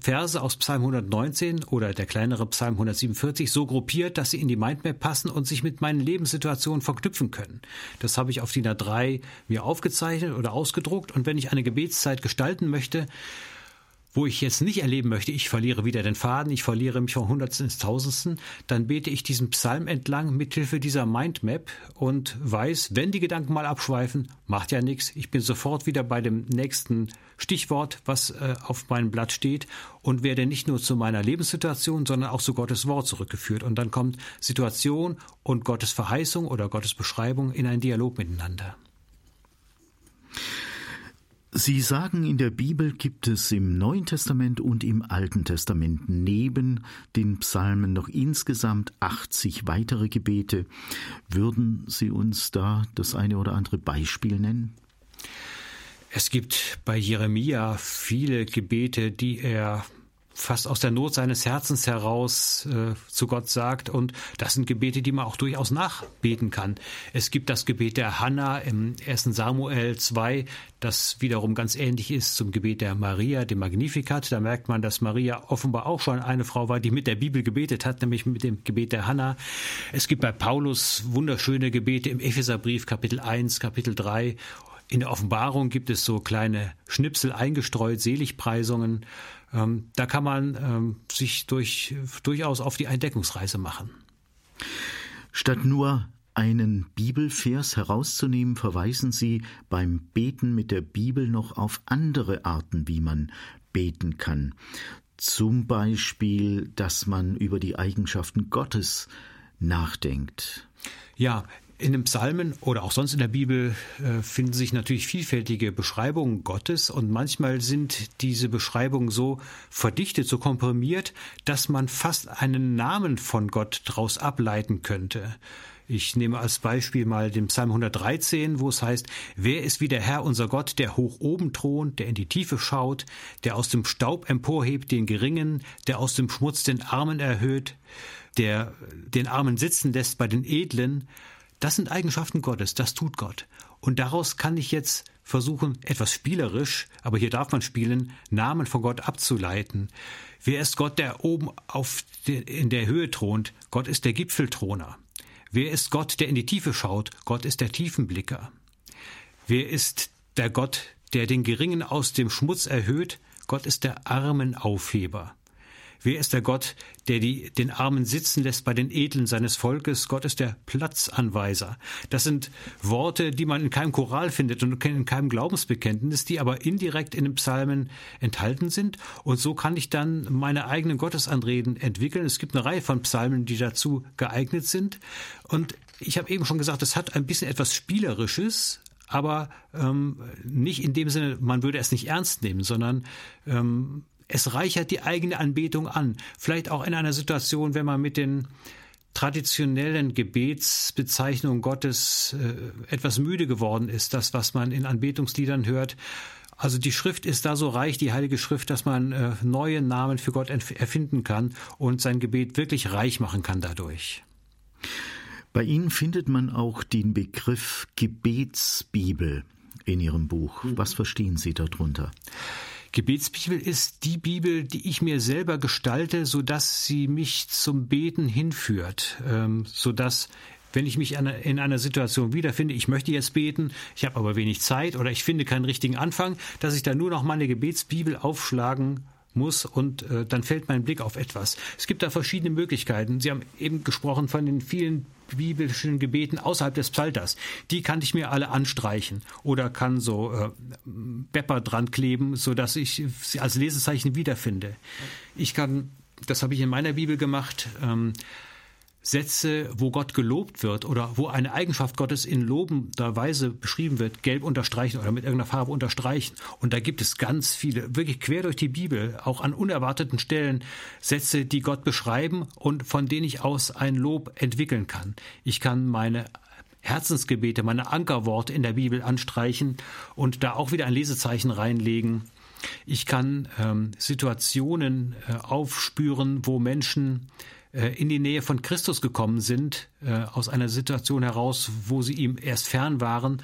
Verse aus Psalm 119 oder der kleinere Psalm 147 so gruppiert, dass sie in die Mindmap passen und sich mit meinen Lebenssituationen verknüpfen können. Das habe ich auf DIN A3 mir aufgezeichnet oder ausgedruckt und wenn ich eine Gebetszeit gestalten möchte, wo ich jetzt nicht erleben möchte, ich verliere wieder den Faden, ich verliere mich vom Hundertsten ins Tausendsten, dann bete ich diesen Psalm entlang mithilfe dieser Mindmap und weiß, wenn die Gedanken mal abschweifen, macht ja nichts, ich bin sofort wieder bei dem nächsten Stichwort, was äh, auf meinem Blatt steht und werde nicht nur zu meiner Lebenssituation, sondern auch zu Gottes Wort zurückgeführt. Und dann kommt Situation und Gottes Verheißung oder Gottes Beschreibung in einen Dialog miteinander. Sie sagen, in der Bibel gibt es im Neuen Testament und im Alten Testament neben den Psalmen noch insgesamt 80 weitere Gebete. Würden Sie uns da das eine oder andere Beispiel nennen? Es gibt bei Jeremia viele Gebete, die er fast aus der Not seines Herzens heraus äh, zu Gott sagt. Und das sind Gebete, die man auch durchaus nachbeten kann. Es gibt das Gebet der Hanna im 1. Samuel 2, das wiederum ganz ähnlich ist zum Gebet der Maria, dem Magnificat. Da merkt man, dass Maria offenbar auch schon eine Frau war, die mit der Bibel gebetet hat, nämlich mit dem Gebet der Hanna. Es gibt bei Paulus wunderschöne Gebete im Epheserbrief Kapitel 1, Kapitel 3 in der Offenbarung gibt es so kleine Schnipsel eingestreut, Seligpreisungen. Ähm, da kann man ähm, sich durch, durchaus auf die Entdeckungsreise machen. Statt nur einen Bibelvers herauszunehmen, verweisen Sie beim Beten mit der Bibel noch auf andere Arten, wie man beten kann. Zum Beispiel, dass man über die Eigenschaften Gottes nachdenkt. Ja, in den Psalmen oder auch sonst in der Bibel äh, finden sich natürlich vielfältige Beschreibungen Gottes und manchmal sind diese Beschreibungen so verdichtet, so komprimiert, dass man fast einen Namen von Gott daraus ableiten könnte. Ich nehme als Beispiel mal den Psalm 113, wo es heißt, wer ist wie der Herr unser Gott, der hoch oben thront, der in die Tiefe schaut, der aus dem Staub emporhebt den Geringen, der aus dem Schmutz den Armen erhöht, der den Armen sitzen lässt bei den Edlen, das sind Eigenschaften Gottes, das tut Gott. Und daraus kann ich jetzt versuchen, etwas spielerisch, aber hier darf man spielen, Namen von Gott abzuleiten. Wer ist Gott, der oben auf de, in der Höhe thront? Gott ist der Gipfelthroner. Wer ist Gott, der in die Tiefe schaut? Gott ist der Tiefenblicker. Wer ist der Gott, der den Geringen aus dem Schmutz erhöht? Gott ist der Armenaufheber. Wer ist der Gott, der die, den Armen sitzen lässt bei den Edlen seines Volkes? Gott ist der Platzanweiser. Das sind Worte, die man in keinem Choral findet und in keinem Glaubensbekenntnis, die aber indirekt in den Psalmen enthalten sind. Und so kann ich dann meine eigenen Gottesanreden entwickeln. Es gibt eine Reihe von Psalmen, die dazu geeignet sind. Und ich habe eben schon gesagt, es hat ein bisschen etwas Spielerisches, aber ähm, nicht in dem Sinne, man würde es nicht ernst nehmen, sondern ähm, es reichert die eigene Anbetung an. Vielleicht auch in einer Situation, wenn man mit den traditionellen Gebetsbezeichnungen Gottes äh, etwas müde geworden ist, das, was man in Anbetungsliedern hört. Also die Schrift ist da so reich, die Heilige Schrift, dass man äh, neue Namen für Gott erfinden kann und sein Gebet wirklich reich machen kann dadurch. Bei Ihnen findet man auch den Begriff Gebetsbibel in Ihrem Buch. Mhm. Was verstehen Sie darunter? Gebetsbibel ist die Bibel, die ich mir selber gestalte, so dass sie mich zum Beten hinführt, ähm, so dass wenn ich mich in einer Situation wiederfinde, ich möchte jetzt beten, ich habe aber wenig Zeit oder ich finde keinen richtigen Anfang, dass ich dann nur noch meine Gebetsbibel aufschlagen muss und äh, dann fällt mein Blick auf etwas. Es gibt da verschiedene Möglichkeiten. Sie haben eben gesprochen von den vielen biblischen Gebeten außerhalb des Psalters. Die kann ich mir alle anstreichen oder kann so äh, Bepper dran kleben, so dass ich sie als Lesezeichen wiederfinde. Ich kann, das habe ich in meiner Bibel gemacht, ähm, Sätze, wo Gott gelobt wird oder wo eine Eigenschaft Gottes in lobender Weise beschrieben wird, gelb unterstreichen oder mit irgendeiner Farbe unterstreichen. Und da gibt es ganz viele, wirklich quer durch die Bibel, auch an unerwarteten Stellen, Sätze, die Gott beschreiben und von denen ich aus ein Lob entwickeln kann. Ich kann meine Herzensgebete, meine Ankerworte in der Bibel anstreichen und da auch wieder ein Lesezeichen reinlegen. Ich kann ähm, Situationen äh, aufspüren, wo Menschen in die Nähe von Christus gekommen sind, äh, aus einer Situation heraus, wo sie ihm erst fern waren.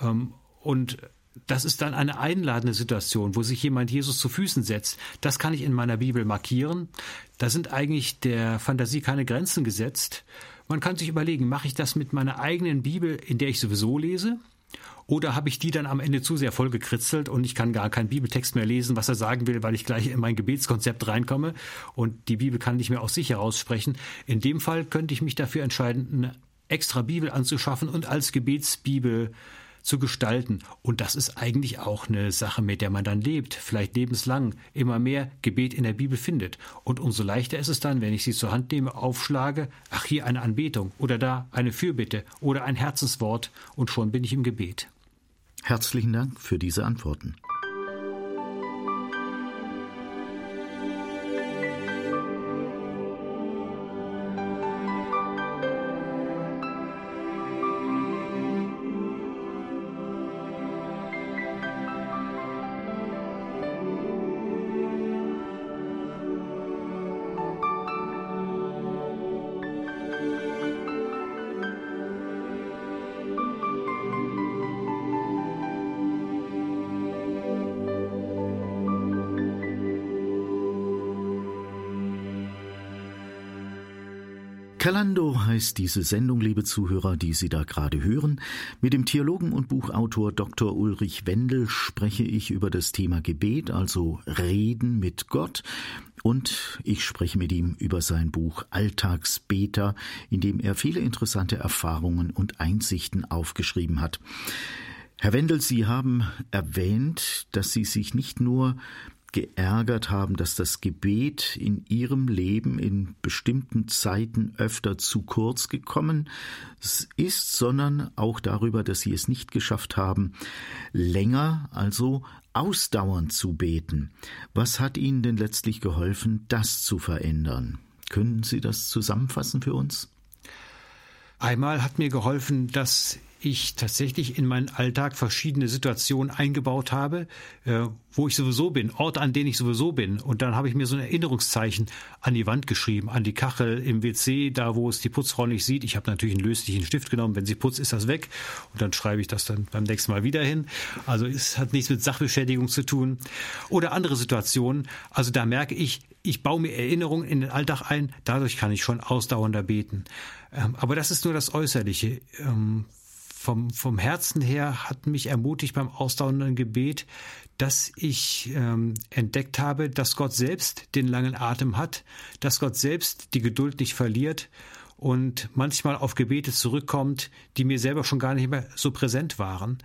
Ähm, und das ist dann eine einladende Situation, wo sich jemand Jesus zu Füßen setzt. Das kann ich in meiner Bibel markieren. Da sind eigentlich der Fantasie keine Grenzen gesetzt. Man kann sich überlegen, mache ich das mit meiner eigenen Bibel, in der ich sowieso lese? Oder habe ich die dann am Ende zu sehr vollgekritzelt und ich kann gar keinen Bibeltext mehr lesen, was er sagen will, weil ich gleich in mein Gebetskonzept reinkomme und die Bibel kann nicht mehr aus sich heraussprechen. In dem Fall könnte ich mich dafür entscheiden, eine extra Bibel anzuschaffen und als Gebetsbibel zu gestalten. Und das ist eigentlich auch eine Sache, mit der man dann lebt, vielleicht lebenslang immer mehr Gebet in der Bibel findet. Und umso leichter ist es dann, wenn ich sie zur Hand nehme, aufschlage, ach hier eine Anbetung oder da eine Fürbitte oder ein Herzenswort und schon bin ich im Gebet. Herzlichen Dank für diese Antworten. Kalando heißt diese Sendung, liebe Zuhörer, die Sie da gerade hören. Mit dem Theologen und Buchautor Dr. Ulrich Wendel spreche ich über das Thema Gebet, also Reden mit Gott. Und ich spreche mit ihm über sein Buch Alltagsbeter, in dem er viele interessante Erfahrungen und Einsichten aufgeschrieben hat. Herr Wendel, Sie haben erwähnt, dass Sie sich nicht nur geärgert haben, dass das Gebet in ihrem Leben in bestimmten Zeiten öfter zu kurz gekommen ist, sondern auch darüber, dass sie es nicht geschafft haben, länger, also ausdauernd zu beten. Was hat Ihnen denn letztlich geholfen, das zu verändern? Können Sie das zusammenfassen für uns? Einmal hat mir geholfen, dass ich tatsächlich in meinen Alltag verschiedene Situationen eingebaut habe, äh, wo ich sowieso bin, Orte, an denen ich sowieso bin. Und dann habe ich mir so ein Erinnerungszeichen an die Wand geschrieben, an die Kachel im WC, da wo es die Putzfrau nicht sieht. Ich habe natürlich einen löslichen Stift genommen. Wenn sie putzt, ist das weg. Und dann schreibe ich das dann beim nächsten Mal wieder hin. Also es hat nichts mit Sachbeschädigung zu tun. Oder andere Situationen. Also da merke ich, ich baue mir Erinnerungen in den Alltag ein. Dadurch kann ich schon ausdauernder beten. Ähm, aber das ist nur das Äußerliche. Vom, vom Herzen her hat mich ermutigt beim ausdauernden Gebet, dass ich ähm, entdeckt habe, dass Gott selbst den langen Atem hat, dass Gott selbst die Geduld nicht verliert und manchmal auf Gebete zurückkommt, die mir selber schon gar nicht mehr so präsent waren.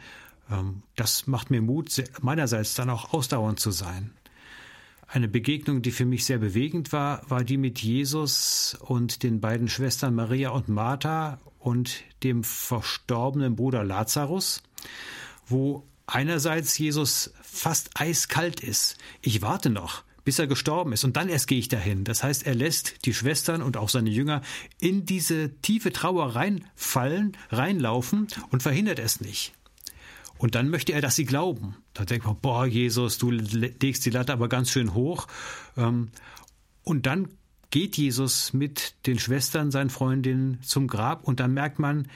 Ähm, das macht mir Mut, meinerseits dann auch ausdauernd zu sein. Eine Begegnung, die für mich sehr bewegend war, war die mit Jesus und den beiden Schwestern Maria und Martha und dem verstorbenen Bruder Lazarus, wo einerseits Jesus fast eiskalt ist. Ich warte noch, bis er gestorben ist und dann erst gehe ich dahin. Das heißt, er lässt die Schwestern und auch seine Jünger in diese tiefe Trauer reinfallen, reinlaufen und verhindert es nicht. Und dann möchte er, dass sie glauben. Da denkt man, boah, Jesus, du legst die Latte aber ganz schön hoch. Ähm, und dann geht Jesus mit den Schwestern, seinen Freundinnen zum Grab und dann merkt man,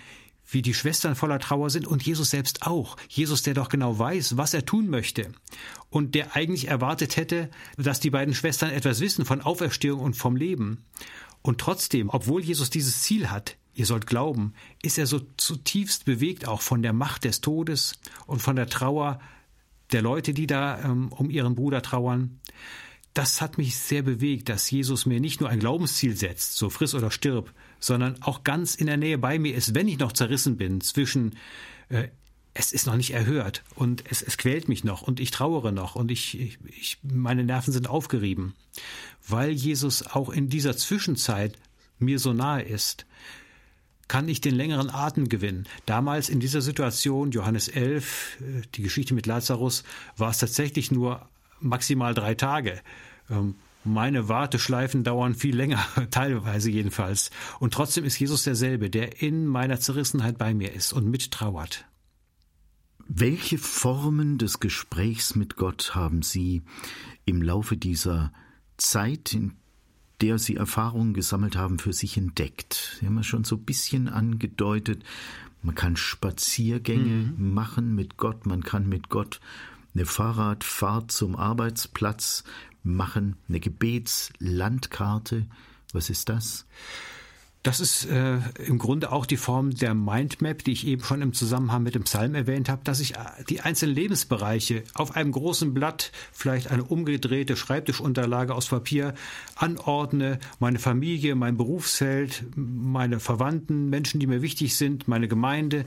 wie die Schwestern voller Trauer sind und Jesus selbst auch. Jesus, der doch genau weiß, was er tun möchte und der eigentlich erwartet hätte, dass die beiden Schwestern etwas wissen von Auferstehung und vom Leben. Und trotzdem, obwohl Jesus dieses Ziel hat, ihr sollt glauben, ist er so zutiefst bewegt auch von der Macht des Todes und von der Trauer der Leute, die da ähm, um ihren Bruder trauern. Das hat mich sehr bewegt, dass Jesus mir nicht nur ein Glaubensziel setzt, so friss oder stirb, sondern auch ganz in der Nähe bei mir ist, wenn ich noch zerrissen bin zwischen äh, es ist noch nicht erhört und es, es quält mich noch und ich trauere noch und ich, ich, ich meine Nerven sind aufgerieben, weil Jesus auch in dieser Zwischenzeit mir so nahe ist, kann ich den längeren Atem gewinnen. Damals in dieser Situation, Johannes 11, äh, die Geschichte mit Lazarus, war es tatsächlich nur maximal drei Tage. Ähm, meine Warteschleifen dauern viel länger, teilweise jedenfalls. Und trotzdem ist Jesus derselbe, der in meiner Zerrissenheit bei mir ist und mittrauert. Welche Formen des Gesprächs mit Gott haben Sie im Laufe dieser Zeit, in der Sie Erfahrungen gesammelt haben, für sich entdeckt? Sie haben ja schon so ein bisschen angedeutet, man kann Spaziergänge mhm. machen mit Gott, man kann mit Gott eine Fahrradfahrt zum Arbeitsplatz machen, eine Gebetslandkarte. Was ist das? Das ist äh, im Grunde auch die Form der Mindmap, die ich eben schon im Zusammenhang mit dem Psalm erwähnt habe, dass ich äh, die einzelnen Lebensbereiche auf einem großen Blatt, vielleicht eine umgedrehte Schreibtischunterlage aus Papier, anordne, meine Familie, mein Berufsfeld, meine Verwandten, Menschen, die mir wichtig sind, meine Gemeinde,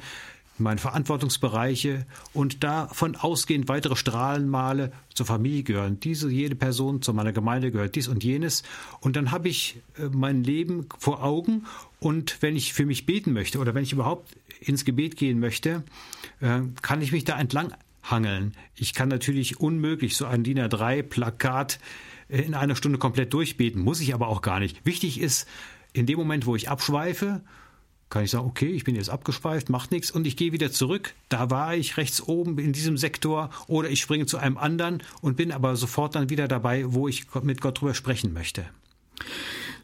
meine Verantwortungsbereiche und davon ausgehend weitere Strahlenmale zur Familie gehören. Diese, jede Person zu meiner Gemeinde gehört dies und jenes. Und dann habe ich äh, mein Leben vor Augen und wenn ich für mich beten möchte oder wenn ich überhaupt ins Gebet gehen möchte, äh, kann ich mich da entlang hangeln. Ich kann natürlich unmöglich so ein DIN A3 Plakat äh, in einer Stunde komplett durchbeten, muss ich aber auch gar nicht. Wichtig ist, in dem Moment, wo ich abschweife, kann ich sagen, okay, ich bin jetzt abgespeift, macht nichts und ich gehe wieder zurück. Da war ich rechts oben in diesem Sektor oder ich springe zu einem anderen und bin aber sofort dann wieder dabei, wo ich mit Gott drüber sprechen möchte.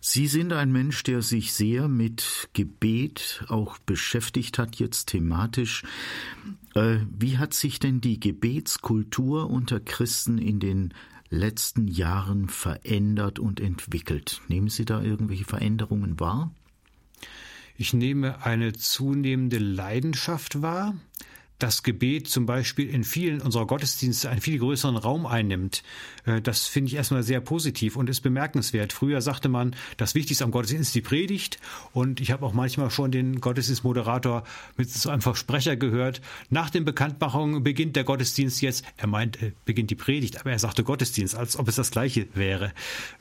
Sie sind ein Mensch, der sich sehr mit Gebet auch beschäftigt hat, jetzt thematisch. Äh, wie hat sich denn die Gebetskultur unter Christen in den letzten Jahren verändert und entwickelt? Nehmen Sie da irgendwelche Veränderungen wahr? Ich nehme eine zunehmende Leidenschaft wahr, das Gebet zum Beispiel in vielen unserer Gottesdienste einen viel größeren Raum einnimmt. Äh, das finde ich erstmal sehr positiv und ist bemerkenswert. Früher sagte man, das Wichtigste am Gottesdienst ist die Predigt und ich habe auch manchmal schon den Gottesdienstmoderator mit so einem Versprecher gehört. Nach den Bekanntmachungen beginnt der Gottesdienst jetzt. Er meint, äh, beginnt die Predigt, aber er sagte Gottesdienst, als ob es das Gleiche wäre.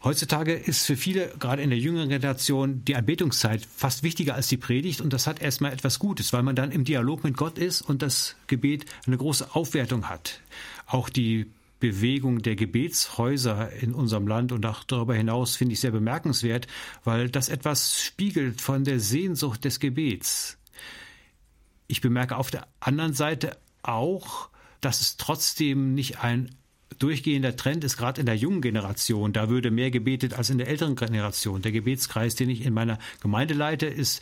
Heutzutage ist für viele, gerade in der jüngeren Generation, die Anbetungszeit fast wichtiger als die Predigt und das hat erstmal etwas Gutes, weil man dann im Dialog mit Gott ist und das Gebet eine große Aufwertung hat. Auch die Bewegung der Gebetshäuser in unserem Land und auch darüber hinaus finde ich sehr bemerkenswert, weil das etwas spiegelt von der Sehnsucht des Gebets. Ich bemerke auf der anderen Seite auch, dass es trotzdem nicht ein durchgehender Trend ist, gerade in der jungen Generation. Da würde mehr gebetet als in der älteren Generation. Der Gebetskreis, den ich in meiner Gemeinde leite, ist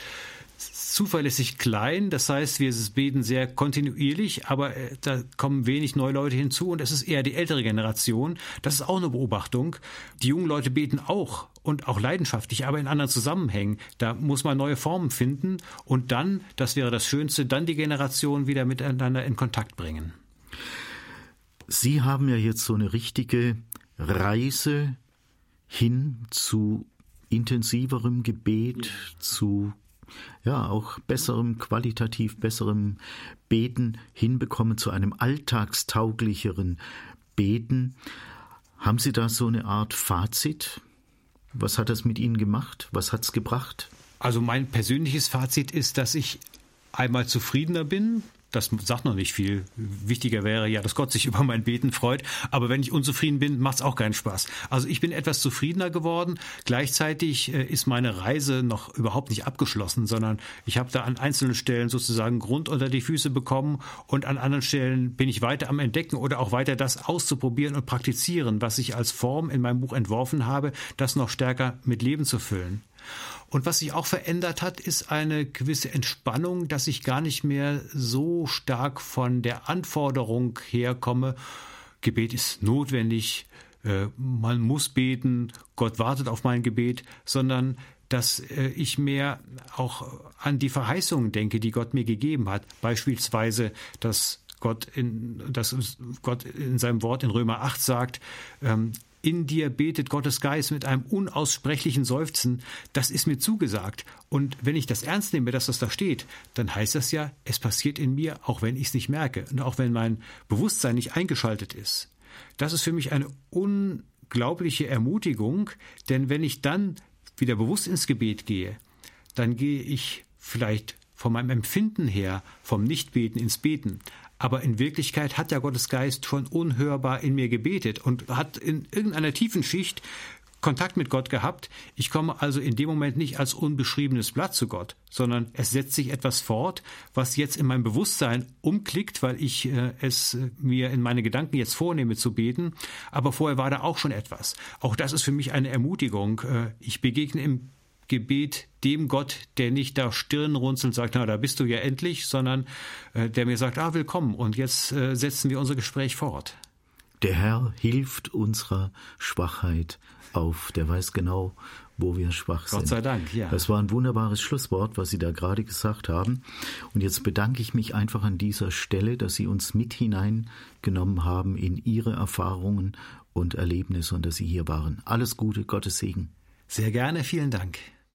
zuverlässig klein. Das heißt, wir beten sehr kontinuierlich, aber äh, da kommen wenig neue Leute hinzu und es ist eher die ältere Generation. Das ist auch eine Beobachtung. Die jungen Leute beten auch und auch leidenschaftlich, aber in anderen Zusammenhängen. Da muss man neue Formen finden und dann, das wäre das Schönste, dann die Generation wieder miteinander in Kontakt bringen. Sie haben ja jetzt so eine richtige Reise hin zu intensiverem Gebet, zu ja auch besserem, qualitativ besserem Beten hinbekommen, zu einem alltagstauglicheren Beten. Haben Sie da so eine Art Fazit? Was hat das mit Ihnen gemacht? Was hat es gebracht? Also mein persönliches Fazit ist, dass ich einmal zufriedener bin, das sagt noch nicht viel. Wichtiger wäre ja, dass Gott sich über mein Beten freut. Aber wenn ich unzufrieden bin, macht es auch keinen Spaß. Also ich bin etwas zufriedener geworden. Gleichzeitig äh, ist meine Reise noch überhaupt nicht abgeschlossen, sondern ich habe da an einzelnen Stellen sozusagen Grund unter die Füße bekommen und an anderen Stellen bin ich weiter am Entdecken oder auch weiter das auszuprobieren und praktizieren, was ich als Form in meinem Buch entworfen habe, das noch stärker mit Leben zu füllen. Und was sich auch verändert hat, ist eine gewisse Entspannung, dass ich gar nicht mehr so stark von der Anforderung herkomme, Gebet ist notwendig, äh, man muss beten, Gott wartet auf mein Gebet, sondern dass äh, ich mehr auch an die Verheißungen denke, die Gott mir gegeben hat. Beispielsweise, dass Gott in, dass Gott in seinem Wort in Römer 8 sagt, ähm, in dir betet Gottes Geist mit einem unaussprechlichen Seufzen, das ist mir zugesagt. Und wenn ich das ernst nehme, dass das da steht, dann heißt das ja, es passiert in mir, auch wenn ich es nicht merke und auch wenn mein Bewusstsein nicht eingeschaltet ist. Das ist für mich eine unglaubliche Ermutigung, denn wenn ich dann wieder bewusst ins Gebet gehe, dann gehe ich vielleicht von meinem Empfinden her vom Nichtbeten ins Beten. Aber in Wirklichkeit hat ja Gottes Geist schon unhörbar in mir gebetet und hat in irgendeiner tiefen Schicht Kontakt mit Gott gehabt. Ich komme also in dem Moment nicht als unbeschriebenes Blatt zu Gott, sondern es setzt sich etwas fort, was jetzt in meinem Bewusstsein umklickt, weil ich äh, es äh, mir in meine Gedanken jetzt vornehme zu beten. Aber vorher war da auch schon etwas. Auch das ist für mich eine Ermutigung. Äh, ich begegne im Gebet dem Gott, der nicht da Stirn runzelt und sagt, na, da bist du ja endlich, sondern äh, der mir sagt, ah, willkommen und jetzt äh, setzen wir unser Gespräch fort. Der Herr hilft unserer Schwachheit auf. Der weiß genau, wo wir schwach sind. Gott sei Dank, ja. Das war ein wunderbares Schlusswort, was Sie da gerade gesagt haben. Und jetzt bedanke ich mich einfach an dieser Stelle, dass Sie uns mit hineingenommen haben in Ihre Erfahrungen und Erlebnisse und dass Sie hier waren. Alles Gute, Gottes Segen. Sehr gerne, vielen Dank.